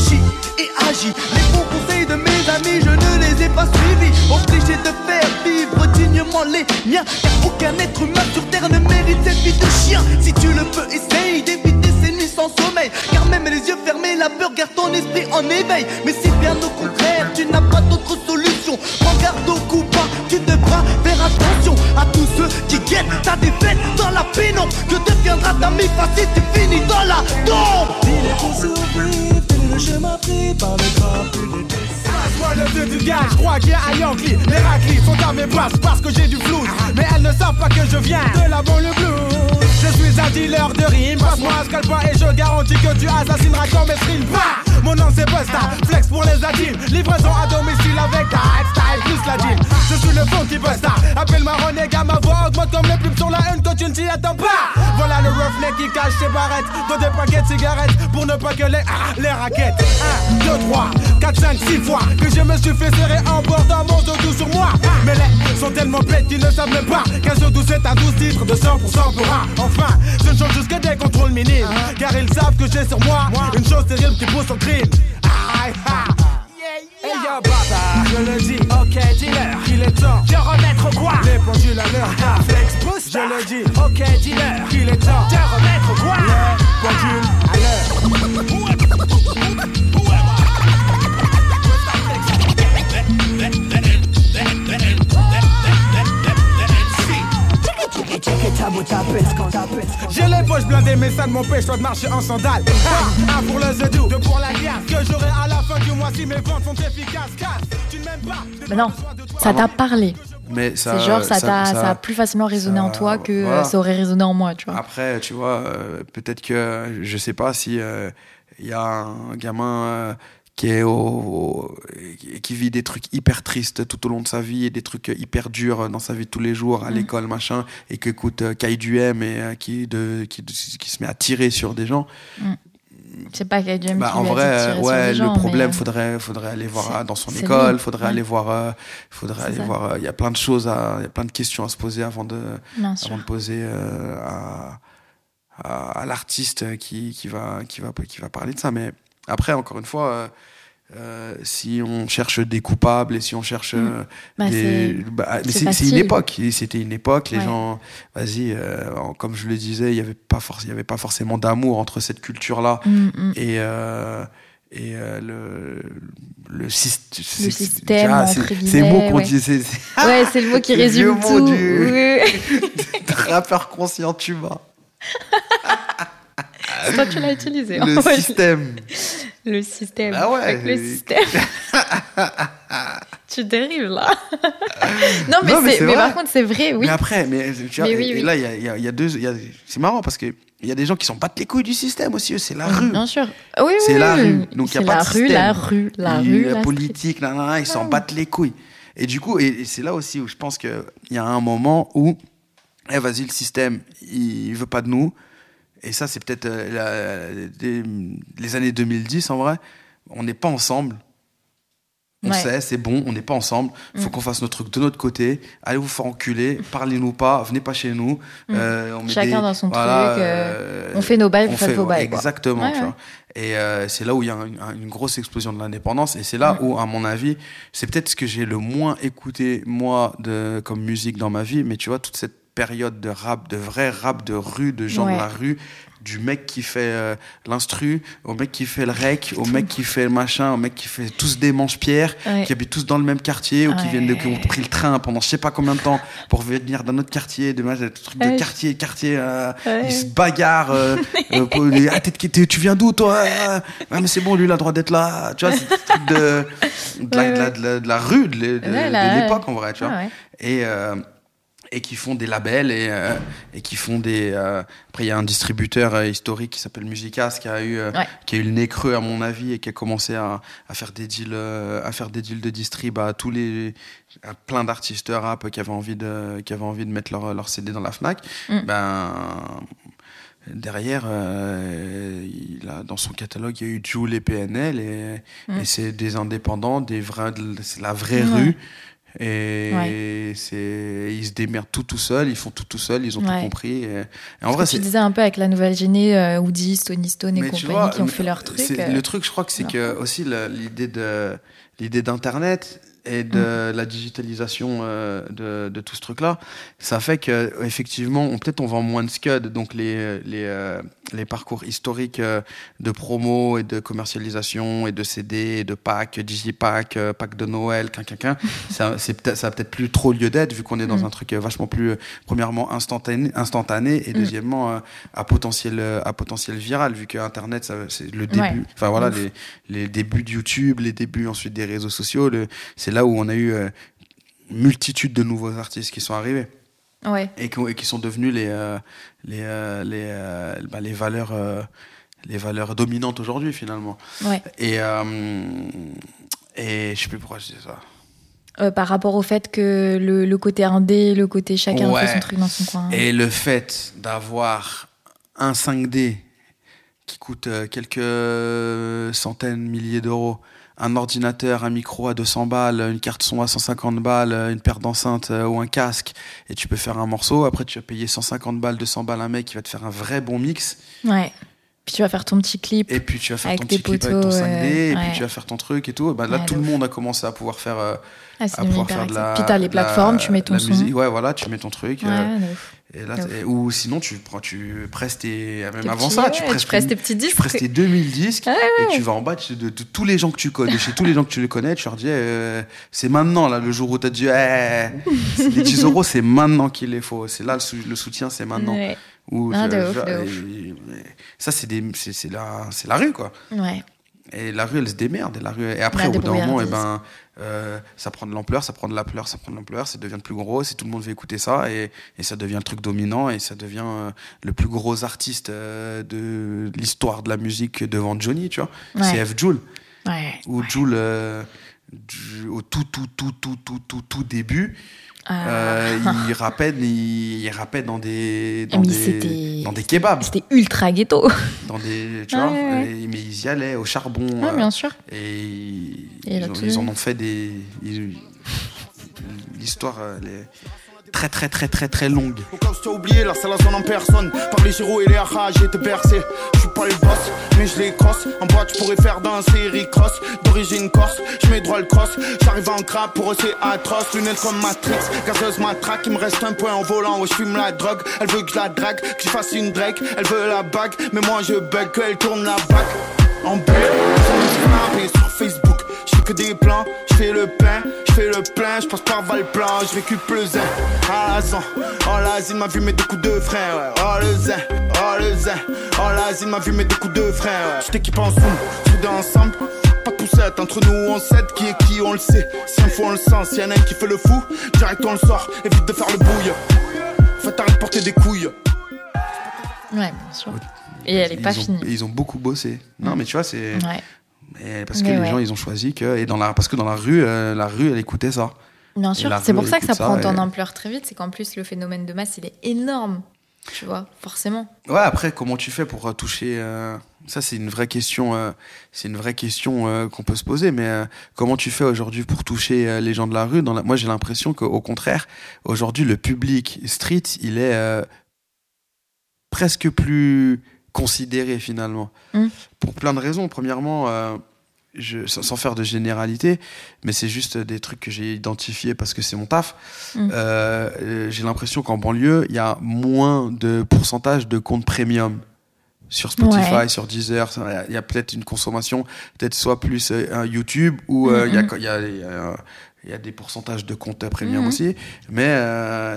les miens. Car aucun être humain sur terre ne mérite cette vie de chien. Si tu le peux, essaye d'éviter ces nuits sans sommeil. Car même les yeux fermés, la peur garde ton esprit en éveil. Mais si bien au contraire, tu n'as pas d'autre solution, prends garde au coup bas. Tu devras faire attention à tous ceux qui guettent ta défaite dans la pénombre. Que deviendra ta mi-face si tu finis dans la tombe? Il est pour survivre, le chemin pris par détestés Le dieu du gars, je crois qu'il y a Yankee. Les raclis sont à mes basses parce que j'ai du flou. Mais elles ne savent pas que je viens de la banlieue blues. Je suis un dealer de rimes, passe-moi un scalpin et je garantis que tu assassineras quand mes streams. Mon nom c'est Busta, flex pour les adultes. Livraison à domicile avec ta style plus la deal. Je suis le funky Busta, appelle-moi renégat, ma voix augmente comme les pubs sur la une quand tu ne t'y attends pas. Voilà le roughneck qui cache ses barrettes dans des paquets de cigarettes pour ne pas que les, ah, raquettes. 1, 2, 3, 4, 5, 6 fois je me suis fait serrer en bord d'un morceau doux sur moi. Mais les sont tellement bêtes qu'ils ne savent même pas qu'un jeu doux c'est un 12 titres de 100% pour un. Enfin, je ne change jusqu'à des contrôles minimes. Car ils savent que j'ai sur moi une chose terrible qui pousse au crime. Aïe, aïe. Hey yo baba, je le dis, ok dealer, il est temps de remettre quoi Les pendules à l'heure, ta flex boost Je le dis, ok dealer, il est temps de remettre quoi Les pendules à l'heure J'ai les poches blindées, mais ça ne m'empêche pas de marcher en sandales. Un, pour le zedou, deux pour la guerre. Que j'aurai à la fin du mois si mes ventes sont efficaces. Casse, tu ne m'aimes pas. Mais non, ça t'a parlé. Mais ça, C'est genre, ça, t'a- ça a plus facilement résonné en toi que euh, voilà. ça aurait résonné en moi, tu vois. Après, tu vois, euh, peut-être que je sais pas si euh, il y a un gamin euh, qui est au, au- qui vit des trucs hyper tristes tout au long de sa vie et des trucs hyper durs dans sa vie de tous les jours à Mm. l'école machin et qui écoute euh, M et euh, qui de qui, qui se met à tirer sur des gens. Mm. C'est pas a du M Bah, qui en lui a vrai, tirer sur ouais, gens, le problème, euh, faudrait, faudrait aller voir euh, dans son école, lui. faudrait Ouais. aller voir, euh, faudrait aller ça. voir. euh, Il y a plein de choses à, il y a plein de questions à se poser avant de, Bien avant de poser euh, à, à, à l'artiste qui, qui va, qui va, qui va parler de ça. Mais après, encore une fois. euh, euh, si on cherche des coupables et si on cherche Bah, des, c'est- bah, mais c'est c'est c'est une époque c'était une époque les Ouais. gens vas-y euh, comme je le disais il y avait pas forc- il y avait pas forcément d'amour entre cette culture là Mm, mm. et euh, et le le, syst- c'est- système, ah, c'est le mot qu'on ouais. dit c'est Ouais, c'est le mot qui le résume vieux mot tout. du- Oui. rappeur conscient tuba Toi, tu l'as utilisé. hein. le Ouais. système Le système. Ah ouais. Le système. tu dérives là. non, mais, Non, par contre, c'est vrai, oui. Mais après, mais, tu vois, Mais oui, et oui. là, il y a, y a- y a deux. il y a- C'est marrant parce que il y a des gens qui sont battent les couilles du système aussi. eux, C'est la rue. Bien sûr. Oui, oui, C'est la rue. Donc il n'y a pas de rue, système. la rue, la Et rue, la la politique, là, là, là, ils s'en battent les couilles. Et du coup, et, et c'est là aussi où je pense qu'il y a un moment où, eh, vas-y, le système, il veut pas de nous. Et ça, c'est peut-être euh, les années 2010 en vrai. On n'est pas ensemble. On Ouais. sait, c'est bon, on n'est pas ensemble. Il faut Mm. qu'on fasse notre truc de notre côté. Allez vous faire enculer, parlez-nous pas, venez pas chez nous. Mm. Euh, on met Chacun des- dans son voilà, truc, euh, on fait nos bails, vous on faites fait- vos bails. Exactement, Ouais, tu ouais. vois. Et euh, c'est là où il y a un- un- une grosse explosion de l'indépendance. Et c'est là Mm. où, à mon avis, c'est peut-être ce que j'ai le moins écouté, moi, de, comme musique dans ma vie. Mais tu vois, toute cette période de rap, de vrai rap de rue, de gens Ouais. de la rue, du mec qui fait euh, l'instru, au mec qui fait le rec, au mec qui fait le machin, au mec qui fait tous des manches-pierres, Ouais. qui habitent tous dans le même quartier ou qui viennent de, qui ont pris le train pendant je sais pas combien de temps pour venir d'un autre quartier, de, des trucs de Ouais. quartier, quartier, euh, ils se bagarrent. euh, euh, pour les- ah, tu viens d'où toi? Ah, mais c'est bon, lui il a le droit d'être là. Tu vois, c'est des trucs de, de, la, de la- de la- de rue, de, de- de l'époque en vrai, tu vois. Ah ouais. Et, euh, et qui font des labels et, euh, et qui font des. euh, après, il y a un distributeur euh, historique qui s'appelle Musicas qui a eu Ouais. qui a eu le nez creux à mon avis et qui a commencé à, à faire des deals à faire des deals de distrib à tous les à plein d'artistes rap qui avaient envie de qui avaient envie de mettre leur, leur CD dans la Fnac. Mm. Ben derrière, euh, il a, dans son catalogue, il y a eu Joule et PNL et, Mm. et c'est des indépendants, des vrais, c'est la vraie Ouais. rue. Et c'est, ils se démerdent tout tout seuls, ils font tout tout seuls, ils ont Ouais. tout compris. Et, et en vrai, que tu c'est, disais un peu avec la nouvelle géné, euh, Woody, Stony Stone et mais compagnie vois, qui ont fait leur truc. c'est- euh, Le truc, je crois que c'est que aussi l'idée de l'idée d'internet et de Mm. la digitalisation euh, de, de tout ce truc-là, ça fait que effectivement, on- peut-être on vend moins de scud, donc les les euh, les parcours historiques euh, de promo et de commercialisation et de CD et de pack, digipack, euh, pack de Noël, quinquin, ça c'est peut-être ça a peut-être plus trop lieu d'être vu qu'on est dans Mm. un truc euh, vachement plus euh, premièrement instantané, instantané et Mm. deuxièmement euh, à potentiel à potentiel viral vu que internet ça, c'est le début Ouais. enfin voilà les, les débuts de YouTube les débuts ensuite des réseaux sociaux le- c'est là où on a eu euh, multitude de nouveaux artistes qui sont arrivés Ouais. et qui, ont- et qui sont devenus les euh, les euh, les euh, bah, les valeurs les valeurs dominantes aujourd'hui finalement Ouais. et et je sais plus pourquoi je dis ça par rapport au fait que le, le côté indé, le côté chacun Ouais. fait son truc dans son coin. Et le fait d'avoir un 5D qui coûte quelques centaines, milliers d'euros, un ordinateur, un micro à 200 balles, une carte son à 150 balles, une paire d'enceintes euh, ou un casque, et tu peux faire un morceau. Après, tu vas payer 150 balles, 200 balles un mec qui va te faire un vrai bon mix. Ouais. Puis tu vas faire ton petit clip. Et puis tu vas faire ton petit clip avec ton 5D, euh, et ouais. puis tu vas faire ton truc et tout. Et bah, là, Ouais, tout le monde a commencé à pouvoir faire, euh, Ah, à pouvoir faire de la. Puis t'as les la- plateformes, tu mets ton la son. musique. Ouais, voilà, tu mets ton truc. Ouais, euh, et là, ou sinon, tu prends, tu presses tes, même Tes avant petits- ça, ouais, tu tu presses, presses tes petits disques. tu presses tes 2000 disques, ouais. et tu vas en bas tu- de, de tous les gens que tu connais, chez tous les gens que tu les connais, tu leur dis, euh, c'est maintenant, là, le jour où t'as dit, eh, les 10 euros, c'est maintenant qu'il les faut. C'est là, le, sou- le soutien, c'est maintenant. Ou Ah, de ouf, de ça, c'est la, rue, quoi. Ouais. Et la rue, elle se démerde. Et, la rue, et après, La au bout d'un moment, eh débrouillardise. ben, euh, ça prend de l'ampleur, ça prend de l'ampleur, ça prend de l'ampleur, ça devient plus gros, et tout le monde veut écouter ça, et, et ça devient le truc dominant, et ça devient euh, le plus gros artiste euh, de l'histoire de la musique devant Johnny, tu vois. Ouais. C'est F. Joule. Ouais. Ou Joule, du- au tout, tout, tout, tout, tout, tout, tout début. Euh, il rappait, il, il rappait dans des, dans Mais des, dans des kebabs, C'était ultra ghetto. dans des, tu Ouais, vois, ouais. et- mais ils y allaient au charbon. Ouais, euh, bien sûr. et ils, Et ils ont- en ont fait des. L'histoire, est très, très, très, très, très longue. Au cas où tu as oublié, là c'est la zone en personne. Par les gyros et les haras, j'ai été bercé. Je suis pas le boss, mais je les crosse. En boîte, tu pourrais faire d'un série cross. D'origine corse, je mets droit le cross. J'arrive en crap, pour eux c'est atroce. Lunettes comme Matrix, gazeuse matraque. Il me reste un point en volant, où je fume la drogue. Elle veut que je la drague, que je fasse une Drake. Elle veut la bague, mais moi je bug, qu'elle tourne la bague. En bulle, sur Facebook. Je fais que des plans, je fais le pain, je fais le plein, je passe par Valplan, je récupère le zin. Ah la zan, oh la zine m'a vu mes deux coups de frein, ouais. Oh le zin, oh le zin, oh la zine m'a vu mes deux coups de frein, ouais. Je t'équipe en zoom, soudés ensemble. Pas de poussette, entre nous on sait qui est qui, on le sait. Si un fou on le sent, si y en a un qui fait le fou, direct on le sort, évite de faire le bouille. Faites arrête de porter des couilles. Ouais, bien sûr. Et elle est pas ont, finie. Ils ont beaucoup bossé. Non, mais tu vois, c'est. Ouais. Mais parce que Mais les ouais. gens, ils ont choisi que. Et dans la, parce que dans la rue, euh, la rue, elle écoutait ça. Bien Et sûr, c'est pour ça que ça prend et- en ampleur très vite, c'est qu'en plus le phénomène de masse il est énorme, tu vois, forcément. Ouais, après, comment tu fais pour euh, toucher euh, Ça, c'est une vraie question. euh, c'est une vraie question qu'on peut se poser. Mais comment tu fais aujourd'hui pour toucher les gens de la rue dans la... Moi, j'ai l'impression qu'au contraire, aujourd'hui, le public street, il est presque plus considéré finalement. Mm. Pour plein de raisons. Premièrement, euh, je, sans, faire de généralité, mais c'est juste des trucs que j'ai identifiés parce que c'est mon taf. Mm. Euh, euh, j'ai l'impression qu'en banlieue, il y a moins de pourcentage de comptes premium sur Spotify, Ouais. sur Deezer. Il y a- peut-être une consommation, peut-être soit plus euh, YouTube ou il y a- il y, a, il y a- il y a des pourcentages de comptes premium Mhm. aussi. Mais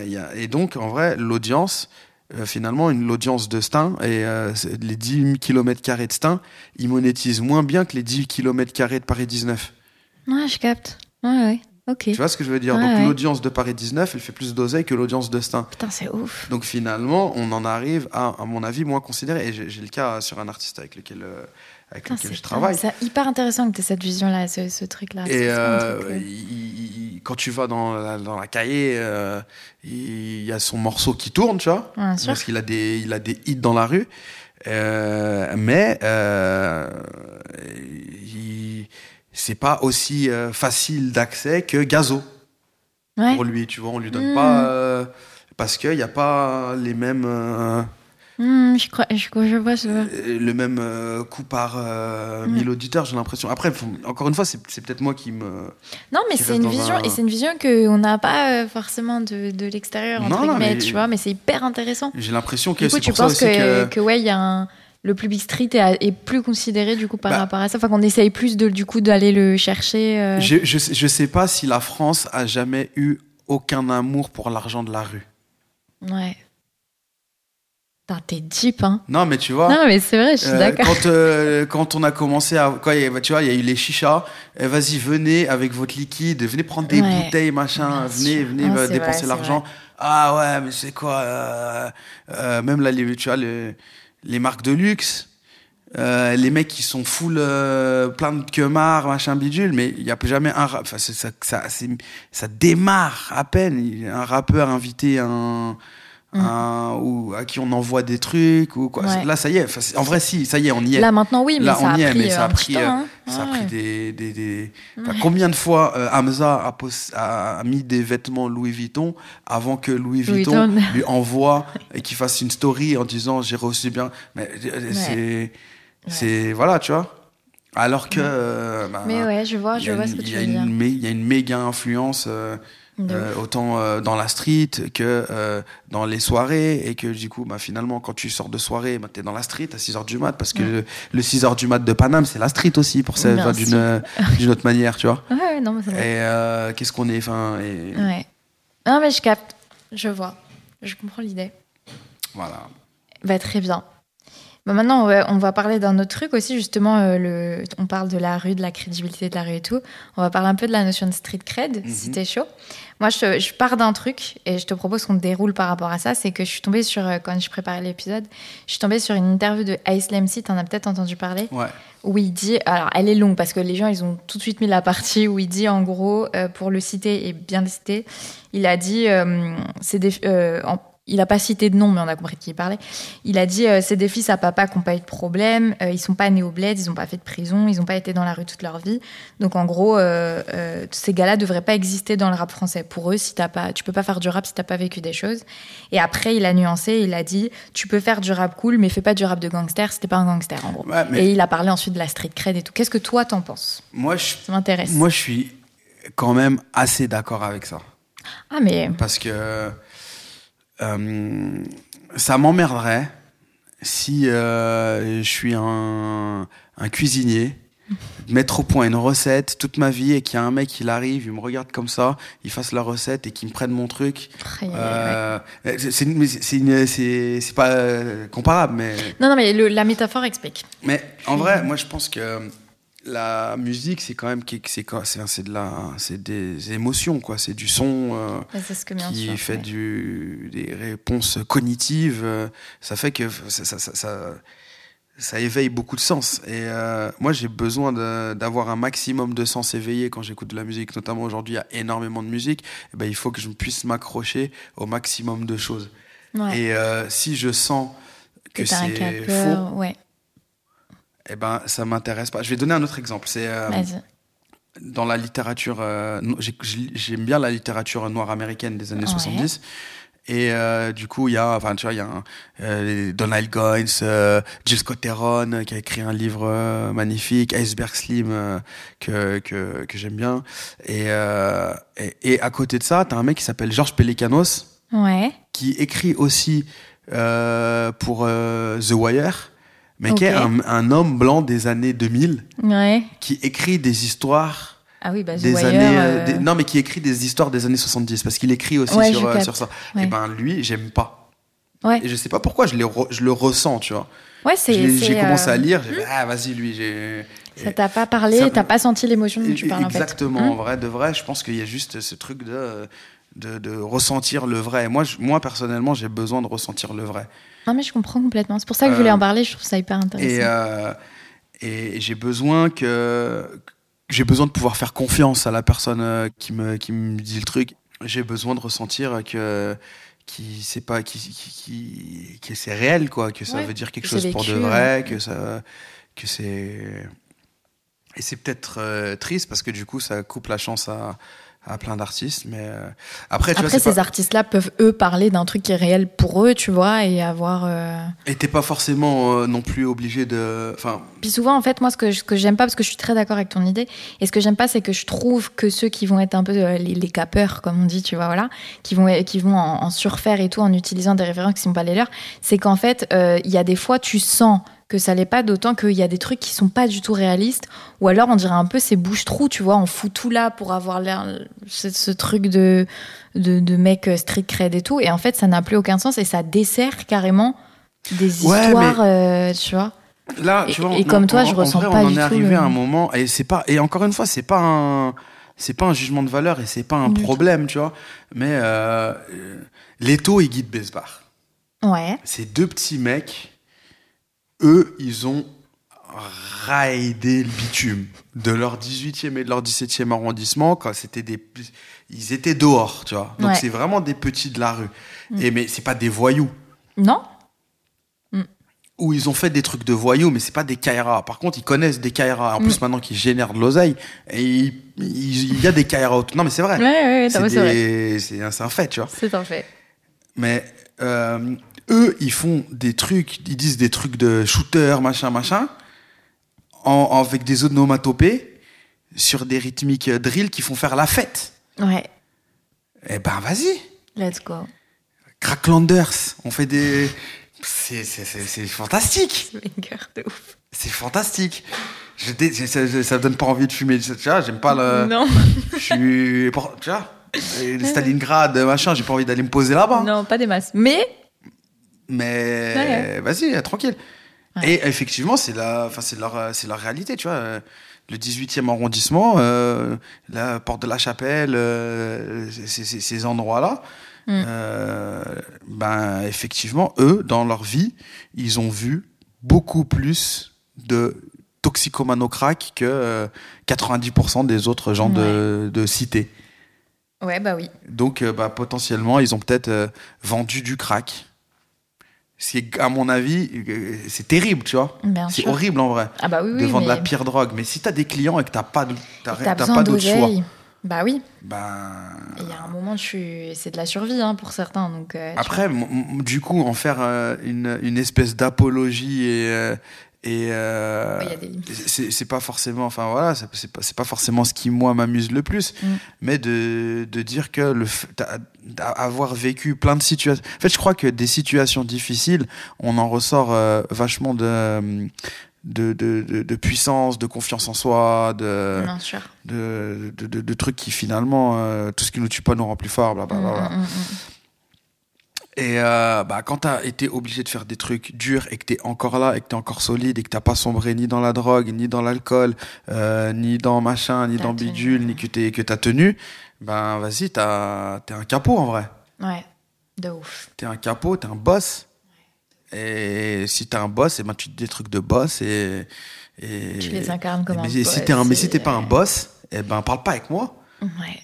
il et donc en vrai, l'audience. Euh, finalement, une l'audience de Stein et euh, les 10 km de Stein, ils monétisent moins bien que les 10 km de Paris 19. Ouais, je capte. Ouais, ouais. Ok. Tu vois ce que je veux dire? Ouais, Donc ouais. l'audience de Paris 19, elle fait plus d'oseille que l'audience de Stein. Putain, c'est ouf. Donc finalement, on en arrive à, à mon avis, moins considéré. Et j'ai j'ai le cas sur un artiste avec lequel, euh, avec Putain, lequel je travaille. C'est hyper intéressant que tu aies cette vision-là, ce, ce truc-là. Et euh, truc, il- il- il- quand tu vas dans la, dans la cahier, euh, il y a son morceau qui tourne, tu vois. Parce qu'il a des, il a des hits dans la rue. Euh, mais euh, c'est pas aussi facile d'accès que Gazo Ouais. pour lui. Tu vois, on lui donne pas euh, parce qu'il n'y a pas les mêmes. Hmm, je, crois, je, je vois, je vois. euh, le même euh, coût par euh, Mm. 1000 auditeurs, j'ai l'impression. Après, faut- encore une fois, c'est peut-être moi qui me. Non, mais c'est une vision, un- et c'est une vision qu'on n'a pas euh, forcément de, de l'extérieur, entre Non, non, guillemets, mais- tu vois, mais c'est hyper intéressant. J'ai l'impression que coup, c'est tu pour ça penses aussi que, que. que, ouais, il y a un. Le public street est, est plus considéré du coup par Bah. rapport à ça? Enfin, qu'on essaye plus de, du coup d'aller le chercher. euh. Je, je, je sais pas si la France a jamais eu aucun amour pour l'argent de la rue. Ouais. T'es deep, hein. Non, mais tu vois. Non, mais c'est vrai, je suis euh, d'accord. Quand, euh, quand on a commencé à. Quand a- tu vois, il y a eu les chichas. eh, Vas-y, venez avec votre liquide, venez prendre des Ouais. bouteilles, machin. Venez, venez Non, c'est dépenser l'argent. Ah ouais, mais c'est quoi euh, Même là, les, tu vois, les, les marques de luxe. euh, les mecs qui sont full euh, plein de quemards, machin bidule, mais il n'y a jamais un rap. Enfin, ça, ça, ça démarre à peine. Un rappeur invité un, un- ou à qui on envoie des trucs ou quoi. Mm. Ouais. Là, ça y est. En vrai, si, ça y est, on y est. Là, maintenant, oui, mais Là, ça on a y est, pris, mais ça euh, a pris, euh, temps, hein. ça a Ouais. pris des, des, des- enfin, Ouais. combien de fois euh, Hamza a, mis des vêtements Louis Vuitton avant que Louis Louis Vuitton Vuitton. lui envoie et qu'il fasse une story en disant j'ai reçu bien. Mais euh, c'est, c'est voilà, tu vois. Alors que. bah, Mais ouais, je vois, je vois une- ce que tu veux une dire. Il y a une méga influence. euh, euh, autant euh, dans la street que euh, dans les soirées et que du coup bah, finalement quand tu sors de soirée bah, t'es dans la street à 6h du mat parce que Ouais. le, le 6h du mat de Paname c'est la street aussi pour ça enfin, d'une d'une autre manière tu vois Ouais, ouais, non, mais et qu'est-ce qu'on est enfin et Ouais. Non, mais je capte. Je vois. Je comprends l'idée. voilà Bah, très bien. Bah, maintenant, on va, on va parler d'un autre truc aussi, justement. euh, le, on parle de la rue, de la crédibilité de la rue et tout. On va parler un peu de la notion de street cred, si Mhm. t'es chaud. Moi, je, je pars d'un truc et je te propose qu'on déroule par rapport à ça. C'est que je suis tombée sur, euh, quand je préparais l'épisode, je suis tombée sur une interview de Ice Lemsey, t'en as peut-être entendu parler ouais où il dit, alors elle est longue parce que les gens ils ont tout de suite mis la partie où il dit en gros, euh, pour le citer et bien le citer, il a dit, euh, c'est des, en- il a pas cité de nom mais on a compris de qui il parlait. Il a dit, euh, c'est des fils à papa qui n'ont pas eu de problème, euh, ils sont pas nés au bled, ils ont pas fait de prison, ils ont pas été dans la rue toute leur vie. Donc en gros, euh, euh, ces gars-là devraient pas exister dans le rap français. Pour eux, si t'as pas, tu peux pas faire du rap si t'as pas vécu des choses. Et après, il a nuancé, il a dit, tu peux faire du rap cool, mais fais pas du rap de gangster si t'es pas un gangster en gros. Ouais, mais- Et il a parlé ensuite de la street cred et tout. Qu'est-ce que toi t'en penses? Moi je Ça m'intéresse. moi je suis quand même assez d'accord avec ça Ah mais parce que euh, ça m'emmerderait si euh, je suis un, un cuisinier mettre au point une recette toute ma vie et qu'il y a un mec il arrive il me regarde comme ça il fasse la recette et qu'il me prenne mon truc Euh, c'est pas euh, comparable mais non non mais le- la métaphore explique. mais en vrai, moi je pense que la musique, c'est quand même c'est quoi C'est c'est de la, c'est des émotions quoi. C'est du son euh, ce que bien qui sûr, fait ouais. du des réponses cognitives. euh, ça fait que ça, ça, ça, ça- éveille beaucoup de sens. Et euh, moi, j'ai besoin d'avoir un maximum de sens éveillé quand j'écoute de la musique. Notamment aujourd'hui, il y a énormément de musique. Et ben, il faut que je puisse m'accrocher au maximum de choses. Ouais. Et si je sens que un c'est faux, ouais. Eh ben, ça m'intéresse pas. Je vais donner un autre exemple. C'est euh, dans la littérature. euh, J'aime bien la littérature noire américaine des années Ouais. 70. Et euh, du coup, il y a, enfin, tu vois, il y a un, Donald Goines, euh, Gilles Scotteron qui a écrit un livre magnifique, Iceberg Slim que que, que j'aime bien. Et, et et à côté de ça, t'as un mec qui s'appelle Georges Pelikanos Ouais. qui écrit aussi pour The Wire, mais qui est un, un homme blanc des années 2000 Ouais. qui écrit des histoires Ah oui, bah, des Wire, années euh, euh, des- non mais qui écrit des histoires des années 70 parce qu'il écrit aussi Ouais, sur, euh, sur ça Ouais. et ben lui j'aime pas Ouais. et je sais pas pourquoi je, re- je le ressens tu vois Ouais, c'est. J'ai commencé euh, à lire j'ai fait, ah vas-y lui j'ai Ça t'a pas parlé, Ça- t'as pas senti l'émotion dont tu parles en fait. exactement Hmm en vrai de vrai je pense qu'il y a juste ce truc de de, de ressentir le vrai moi je- moi personnellement j'ai besoin de ressentir le vrai Non, mais je comprends complètement. C'est pour ça que je voulais Euh, en parler. Je trouve ça hyper intéressant. et, euh, et j'ai besoin que j'ai besoin de pouvoir faire confiance à la personne euh, qui me qui me dit le truc. J'ai besoin de ressentir que qui c'est pas qui qui, c'est réel quoi, que ça Ouais, veut dire quelque que chose pour de vrai, ouais. que ça que c'est et c'est peut-être euh, triste parce que du coup ça coupe la chance à à plein d'artistes mais euh, après tu Après, vois ces pas- artistes-là peuvent eux parler d'un truc qui est réel pour eux, tu vois, et avoir. euh, et t'es pas forcément euh, non plus obligé de enfin Puis souvent, en fait, moi, ce que, ce que j'aime pas, parce que je suis très d'accord avec ton idée, et ce que j'aime pas, c'est que je trouve que ceux qui vont être un peu euh, les, les capeurs, comme on dit, tu vois, voilà, qui vont, qui vont en, en surfaire et tout, en utilisant des références qui sont pas les leurs, c'est qu'en fait, il y a des fois, tu sens que ça l'est pas, d'autant qu'il y a des trucs qui sont pas du tout réalistes, ou alors on dirait un peu ces bouche-trous, tu vois, on fout tout là pour avoir l'air, ce, ce truc de, de, de mec euh, street cred et tout, et en fait, ça n'a plus aucun sens, et ça dessert carrément des Ouais, histoires, euh, tu vois. Là, Et- tu vois, et on- comme toi, en- je en ressens vrai, pas on en du est tout arrivé le- à un moment et c'est pas et encore une fois, c'est pas un c'est pas un jugement de valeur et c'est pas un Du tout. problème, tu vois. Mais euh, Leto et Guy de Besbar, Ouais. ces deux petits mecs, eux, ils ont raidé le bitume de leur 18e et de leur 17e arrondissement quand c'était des ils étaient dehors, tu vois. Donc Ouais. c'est vraiment des petits de la rue. Mm. Et mais c'est pas des voyous Non où ils ont fait des trucs de voyous, mais c'est pas des Kaira. Par contre, ils connaissent des Kaira. En Mm. plus, maintenant qu'ils génèrent de l'oseille, et il y a des Kaira autour. Non, mais c'est vrai. Ouais, ouais, c'est des- un fait, tu vois. C'est un fait. Mais euh, eux, ils font des trucs, ils disent des trucs de shooter, machin, machin, en, en- avec des onomatopées sur des rythmiques euh, drill qui font faire la fête. Ouais. Eh ben, vas-y. Let's go. Cracklanders, on fait des. C'est c'est- c'est- c'est fantastique. Banger de ouf. C'est fantastique. Je dé- ça, me donne pas envie de fumer. Tu vois, j'aime pas le. Non. Je suis. Tu vois, Stalingrad, machin, j'ai pas envie d'aller me poser là-bas. Non, pas des masses. Mais. Mais Ouais. vas-y, euh, tranquille. Et effectivement, c'est la, enfin, c'est leur, euh, c'est leur réalité, tu vois. Euh, Le 18e arrondissement, euh, la porte de la Chapelle, euh, ces- endroits-là, Mm. euh, ben effectivement, eux, dans leur vie, ils ont vu beaucoup plus de toxicomano crack que euh, 90% des autres gens de, de cité. Ouais, bah oui. Donc, bah, potentiellement, ils ont peut-être vendu du crack. Ce qui est, à mon avis, euh, c'est terrible, tu vois. C'est horrible en vrai. Ah bah oui, oui, de vendre mais- la pire drogue. Mais si t'as des clients et que t'as pas, t'as, pas d'autre choix. Bah oui. Et Il y a un moment, tu... c'est de la survie hein, pour certains. Donc, euh, après, du coup, en faire euh, une, une espèce d'apologie et euh, et euh, Ouais, c'est pas forcément, enfin voilà, c'est pas, c'est pas forcément ce qui moi m'amuse le plus, Mm. mais de, de dire que le d'avoir vécu plein de situations. En fait, je crois que des situations difficiles, on en ressort euh, vachement de de, de, puissance, de confiance en soi, de, Bien sûr. de, de, trucs qui finalement, euh, tout ce qui nous tue pas nous rend plus fort, blablabla. Mm, mm. Et euh, bah, quand t'as été obligé de faire des trucs durs et que t'es encore là et que t'es encore solide et que t'as pas sombré ni dans la drogue, ni dans l'alcool, euh, ni dans machin, ni dans tenu, bidule, ni que que t'as tenu, ben vas-y, t'as t'es un capot en vrai. Ouais. De ouf. T'es un capot, t'es un boss. Et si t'es un boss, et ben tu dis des trucs de boss et, et Tu les incarnes comme mais un si boss t'es un, mais si et- t'es pas un boss, et ben parle pas avec moi. Ouais.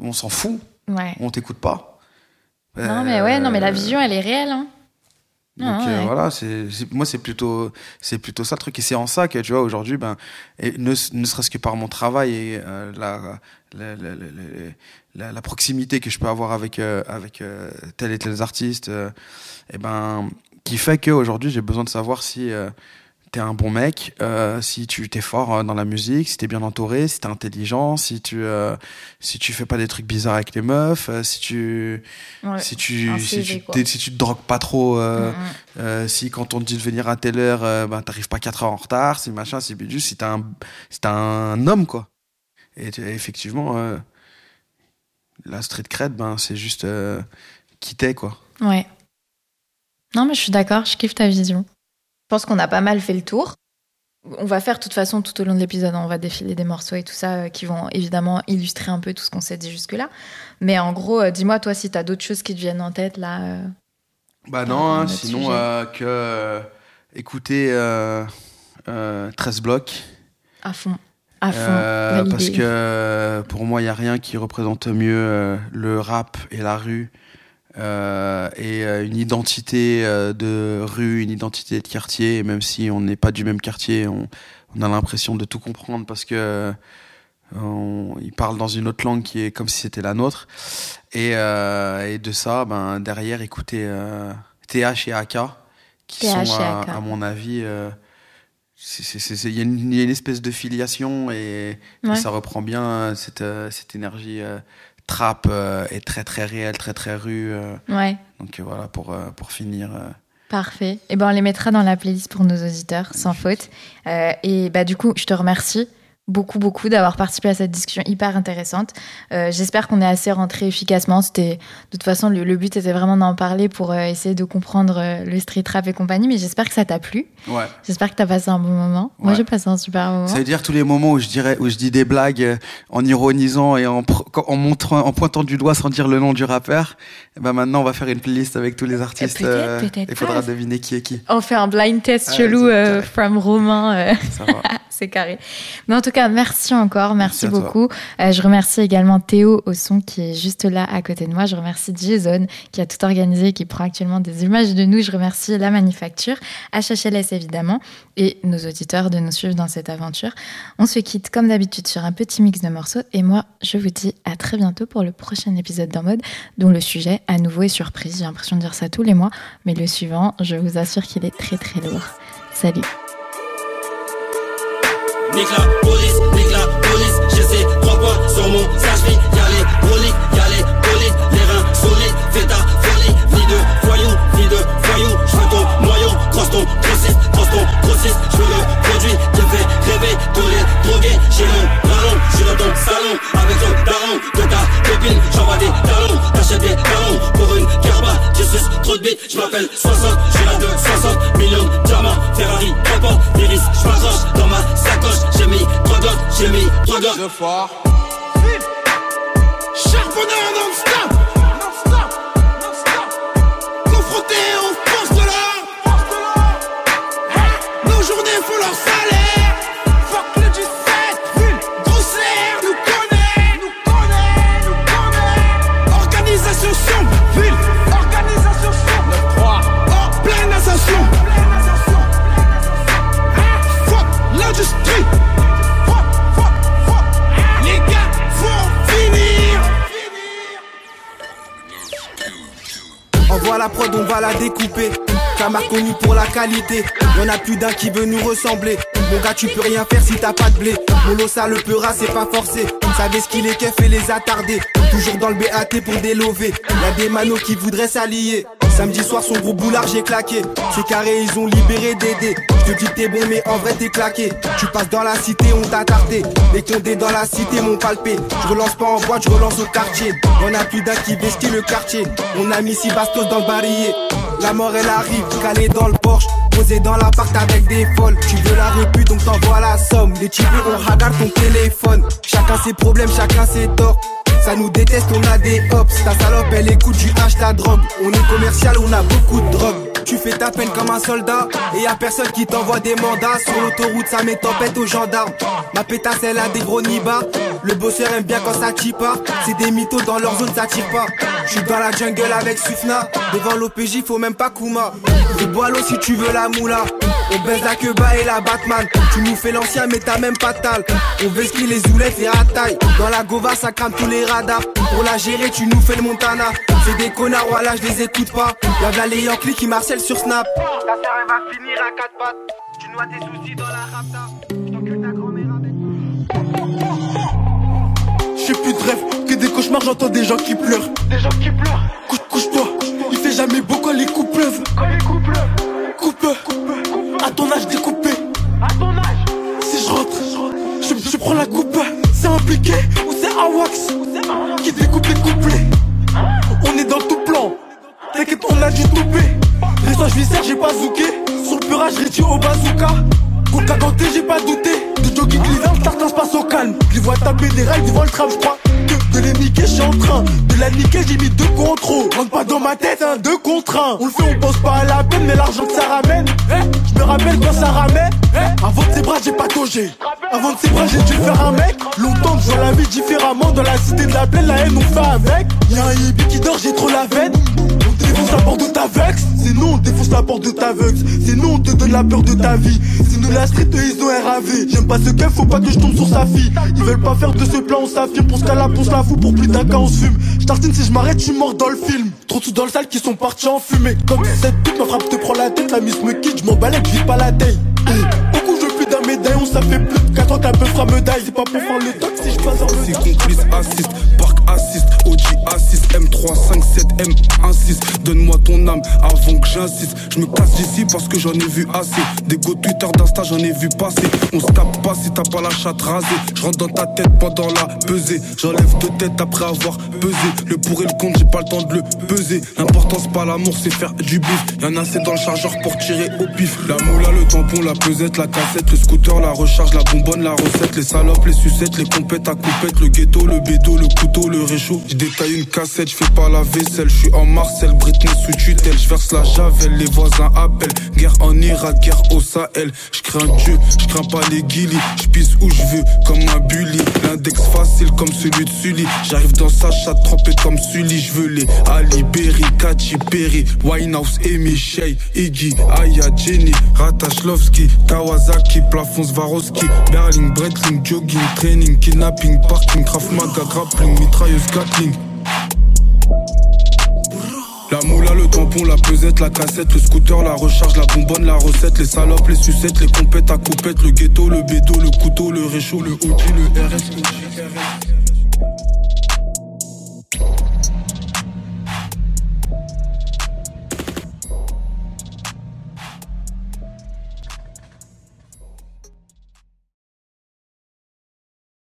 On s'en fout. Ouais. On t'écoute pas. Non, mais ouais, non, mais la Euh, vision, elle est réelle. Hein. Donc Ah, euh, voilà, c'est moi c'est plutôt c'est plutôt ça le truc et c'est en ça que tu vois aujourd'hui ben et ne, ne serait-ce que par mon travail et euh, la, la, la, la, proximité que je peux avoir avec euh, avec euh, tel et tel artiste euh, et ben qui fait que aujourd'hui j'ai besoin de savoir si euh, t'es un bon mec, euh, si tu t'es fort euh, dans la musique, si t'es bien entouré, si t'es intelligent, si tu euh, si tu fais pas des trucs bizarres avec les meufs, euh, si tu Ouais, si tu si tu, si tu te drogues pas trop, Mm, mm. si quand on te dit de venir à telle heure, ben t'arrives pas 4 heures en retard, si machin, si bidule, si t'es un si t'es un homme quoi. Et effectivement, la street cred, ben c'est juste qui t'es quoi. Ouais. Non, mais je suis d'accord, je kiffe ta vision. Je pense qu'on a pas mal fait le tour. On va faire de toute façon tout au long de l'épisode, on va défiler des morceaux et tout ça euh, qui vont évidemment illustrer un peu tout ce qu'on s'est dit jusque-là. Mais en gros, euh, dis-moi toi si t'as d'autres choses qui te viennent en tête là. euh. Bah non, hein, sinon euh, que euh, écouter euh, euh, 13 blocs. À fond. À fond. Parce que pour moi, il n'y a rien qui représente mieux le rap et la rue. Euh, et euh, une identité euh, de rue, une identité de quartier, et même si on n'est pas du même quartier, on, on a l'impression de tout comprendre parce que on, ils parlent dans une autre langue qui est comme si c'était la nôtre. Et, et de ça, ben, derrière, écouter euh, TH et AK, qui TH sont, à, mon avis, il y, a une- il y a une espèce de filiation et, ça reprend bien cette, cette énergie trap euh, et très très réelle, très très rue. euh. Ouais. donc euh, voilà, pour, pour finir. Parfait. Et ben on les mettra dans la playlist pour nos auditeurs, sans faute. Euh, et bah du coup, je te remercie beaucoup beaucoup d'avoir participé à cette discussion hyper intéressante. Euh, J'espère qu'on est assez rentré efficacement. C'était de toute façon le, le but était vraiment d'en parler pour euh, essayer de comprendre euh, le street rap et compagnie. Mais j'espère que ça t'a plu. Ouais. J'espère que t'as passé un bon moment. Moi j'ai passé un super moment. Ça veut dire tous les moments où je dirais, où je dis des blagues euh, en ironisant et en, montrant, en pointant du doigt sans dire le nom du rappeur. Ben maintenant, on va faire une playlist avec tous les artistes. peut-être, peut-être Il faudra deviner qui est qui. On fait un blind test Ah, chelou euh, from Romain. Ça va. C'est carré. Mais en tout cas, merci encore, merci, beaucoup. Euh, je remercie également Théo au son qui est juste là à côté de moi. Je remercie Jason qui a tout organisé, qui prend actuellement des images de nous. Je remercie la manufacture, HHLS évidemment, et nos auditeurs de nous suivre dans cette aventure. On se quitte comme d'habitude sur un petit mix de morceaux et moi, je vous dis à très bientôt pour le prochain épisode d'En mode dont le sujet à nouveau est surprise. J'ai l'impression de dire ça tous les mois, mais le suivant, je vous assure qu'il est très très lourd. Salut. Nique la police, nique la police, j'ai ces trois points sur mon sage Y'a les broliques, y'a les bolides, les reins solides, fais ta folie, vie de voyou, vie de voyou, j'veux ton noyau, crosse ton grossiste, crosse ton grossiste, j'veux le produit, te fait rêver, tous les drogués, j'ai mon ballon, j'suis dans ton salon, avec ton daron, de ta copine, j'envoie des talons, trop de bite, j'm'appelle 60, j'suis là de 60 millions de diamants, Ferrari, n'importe, Iris, j'm'accroche dans ma sacoche, j'ai mis trois gosses, j'ai mis trois gosses. Le fort. Charbonneur non-stop Confronté aux forces de l'ordre Nos journées font leur on va la découper. Camar connu pour la qualité. Y'en a plus d'un qui veut nous ressembler. Mon gars, tu peux rien faire si t'as pas de blé. Mon lot, ça le peura, c'est pas forcé. Savez ce qu'il est keuf et les attardés? Toujours dans le BAT pour délover. Y'a des manos qui voudraient s'allier. Samedi soir, son gros boulard, j'ai claqué. C'est carré, ils ont libéré Dédé. Je te dis t'es bon, mais en vrai, t'es claqué. Tu passes dans la cité, on t'a tardé. Les condés dans la cité m'ont palpé. Je relance pas en boîte, je relance au quartier. Y'en a plus d'un qui vestit le quartier. On a mis six bastos dans le barillet. La mort, elle arrive, calée dans le Porsche. Posé dans l'appart avec des folles. Tu veux la répu, donc t'envoies la somme. Les types, on regarde ton téléphone. Chacun ses problèmes, chacun ses torts. Ça nous déteste, on a des hops. Ta salope, elle écoute du H, la drogue. On est commercial, on a beaucoup de drogue. Tu fais ta peine comme un soldat. Et y a personne qui t'envoie des mandats. Sur l'autoroute, ça met tempête aux gendarmes. Ma pétasse, elle a des gros nibards. Le bosseur aime bien quand ça pas. C'est des mythos dans leur zone, ça tire pas. Je dans la jungle avec Sufna. Devant l'OPJ, faut même pas Kuma. De boileau si tu veux la moula. On baise la queba et la Batman. Tu nous fais l'ancien, mais t'as même pas tal. On vesquille les oulets et taille. Dans la Gova, ça crame tous les radars. Pour la gérer, tu nous fais le Montana. C'est des connards, voilà, je les écoute pas. Y'a de la les Yankees qui marcellent sur Snap. Ta sœur, elle va finir à quatre pattes. Tu noies tes soucis dans la rapta. J't'encule ta grand-mère J'ai plus de rêve que des cauchemars, j'entends des gens qui pleurent. Des gens qui pleurent. Couche, couche-toi. Ma tête, hein, deux contre un. On le fait, on pense pas à la peine, mais l'argent que ça ramène. Je me rappelle quand ça ramène. Avant de ses bras, j'ai pas togé. Avant de ses bras, j'ai dû faire un mec. Longtemps que je vois la vie différemment. Dans la cité de la plaine, la haine, on fait avec. Y'a un hippie qui dort, j'ai trop la veine. On défonce la porte de ta vex. C'est nous, on défonce la porte de ta vex. C'est nous, on te donne la peur de ta vie. C'est nous la street, ils ont RAV. J'aime pas ce qu'elle, faut pas que je tombe sur sa fille. Ils veulent pas faire de ce plan, on s'affirme. Pour ce cas-là, on se la fout. Pour plus d'un cas, on se fume. J'tartine si je m'arrête, je suis mort dans le film. Trop sous dans le salle qui sont partis en fumée. Comme cette pute, ma frappe te prend la tête. La miss me quitte, je m'en balais, je vis pas la taille. Beaucoup, je veux plus d'un médaillon, ça fait plus de 4 ans qu'un peu fera médaille. C'est pas pour faire le toc si je passe en C'est complice assist, parc assist, OG assist, M3, 5, 7, M, 1, 6. Donne-moi ton âme avant que j'insiste. Je me casse d'ici parce que j'en ai vu assez. Des go Twitter d'Insta, j'en ai vu passer. On se tape pas si t'as pas la chatte rasée. Je rentre dans ta tête pendant la pesée. J'enlève deux têtes après avoir pesé. Le pour et le contre, j'ai pas le temps de le peser. L'important c'est pas l'amour, c'est faire du bif. Y'en a assez dans le chargeur pour tirer au pif. La moula, le tampon, la pesette, la cassette, le scooter, la recharge, la bonbonne, la recette, les salopes, les sucettes, les compètes à coupette, le ghetto, le bédo, le couteau, le réchaud. Je détaille une cassette, je fais pas la vaisselle, je suis en Marcel, Britney sous tutelle, je verse la javel, les voisins appellent. Guerre en Irak, guerre au Sahel. Je crains Dieu, je crains pas les guilis. Je pisse où je veux, comme un bully. L'index facile comme celui de Sully. J'arrive dans sa chatte trempée comme Sully. Je veux les Ali Berry, Katy Perry, Winehouse, Amy Shea, Iggy, Aya, Jenny, Ratashlovski, Kawasaki, Plafond Swarovski, Berling, Breitling, jogging, training, kidnapping, parking, Krav Maga, grappling, mitrailleuse, Gatling. La moula, le tampon, la pesette, la cassette, le scooter, la recharge, la bonbonne, la recette, les salopes, les sucettes, les compètes à coupette, le ghetto, le bédo, le couteau, le réchaud, le OG, le RS.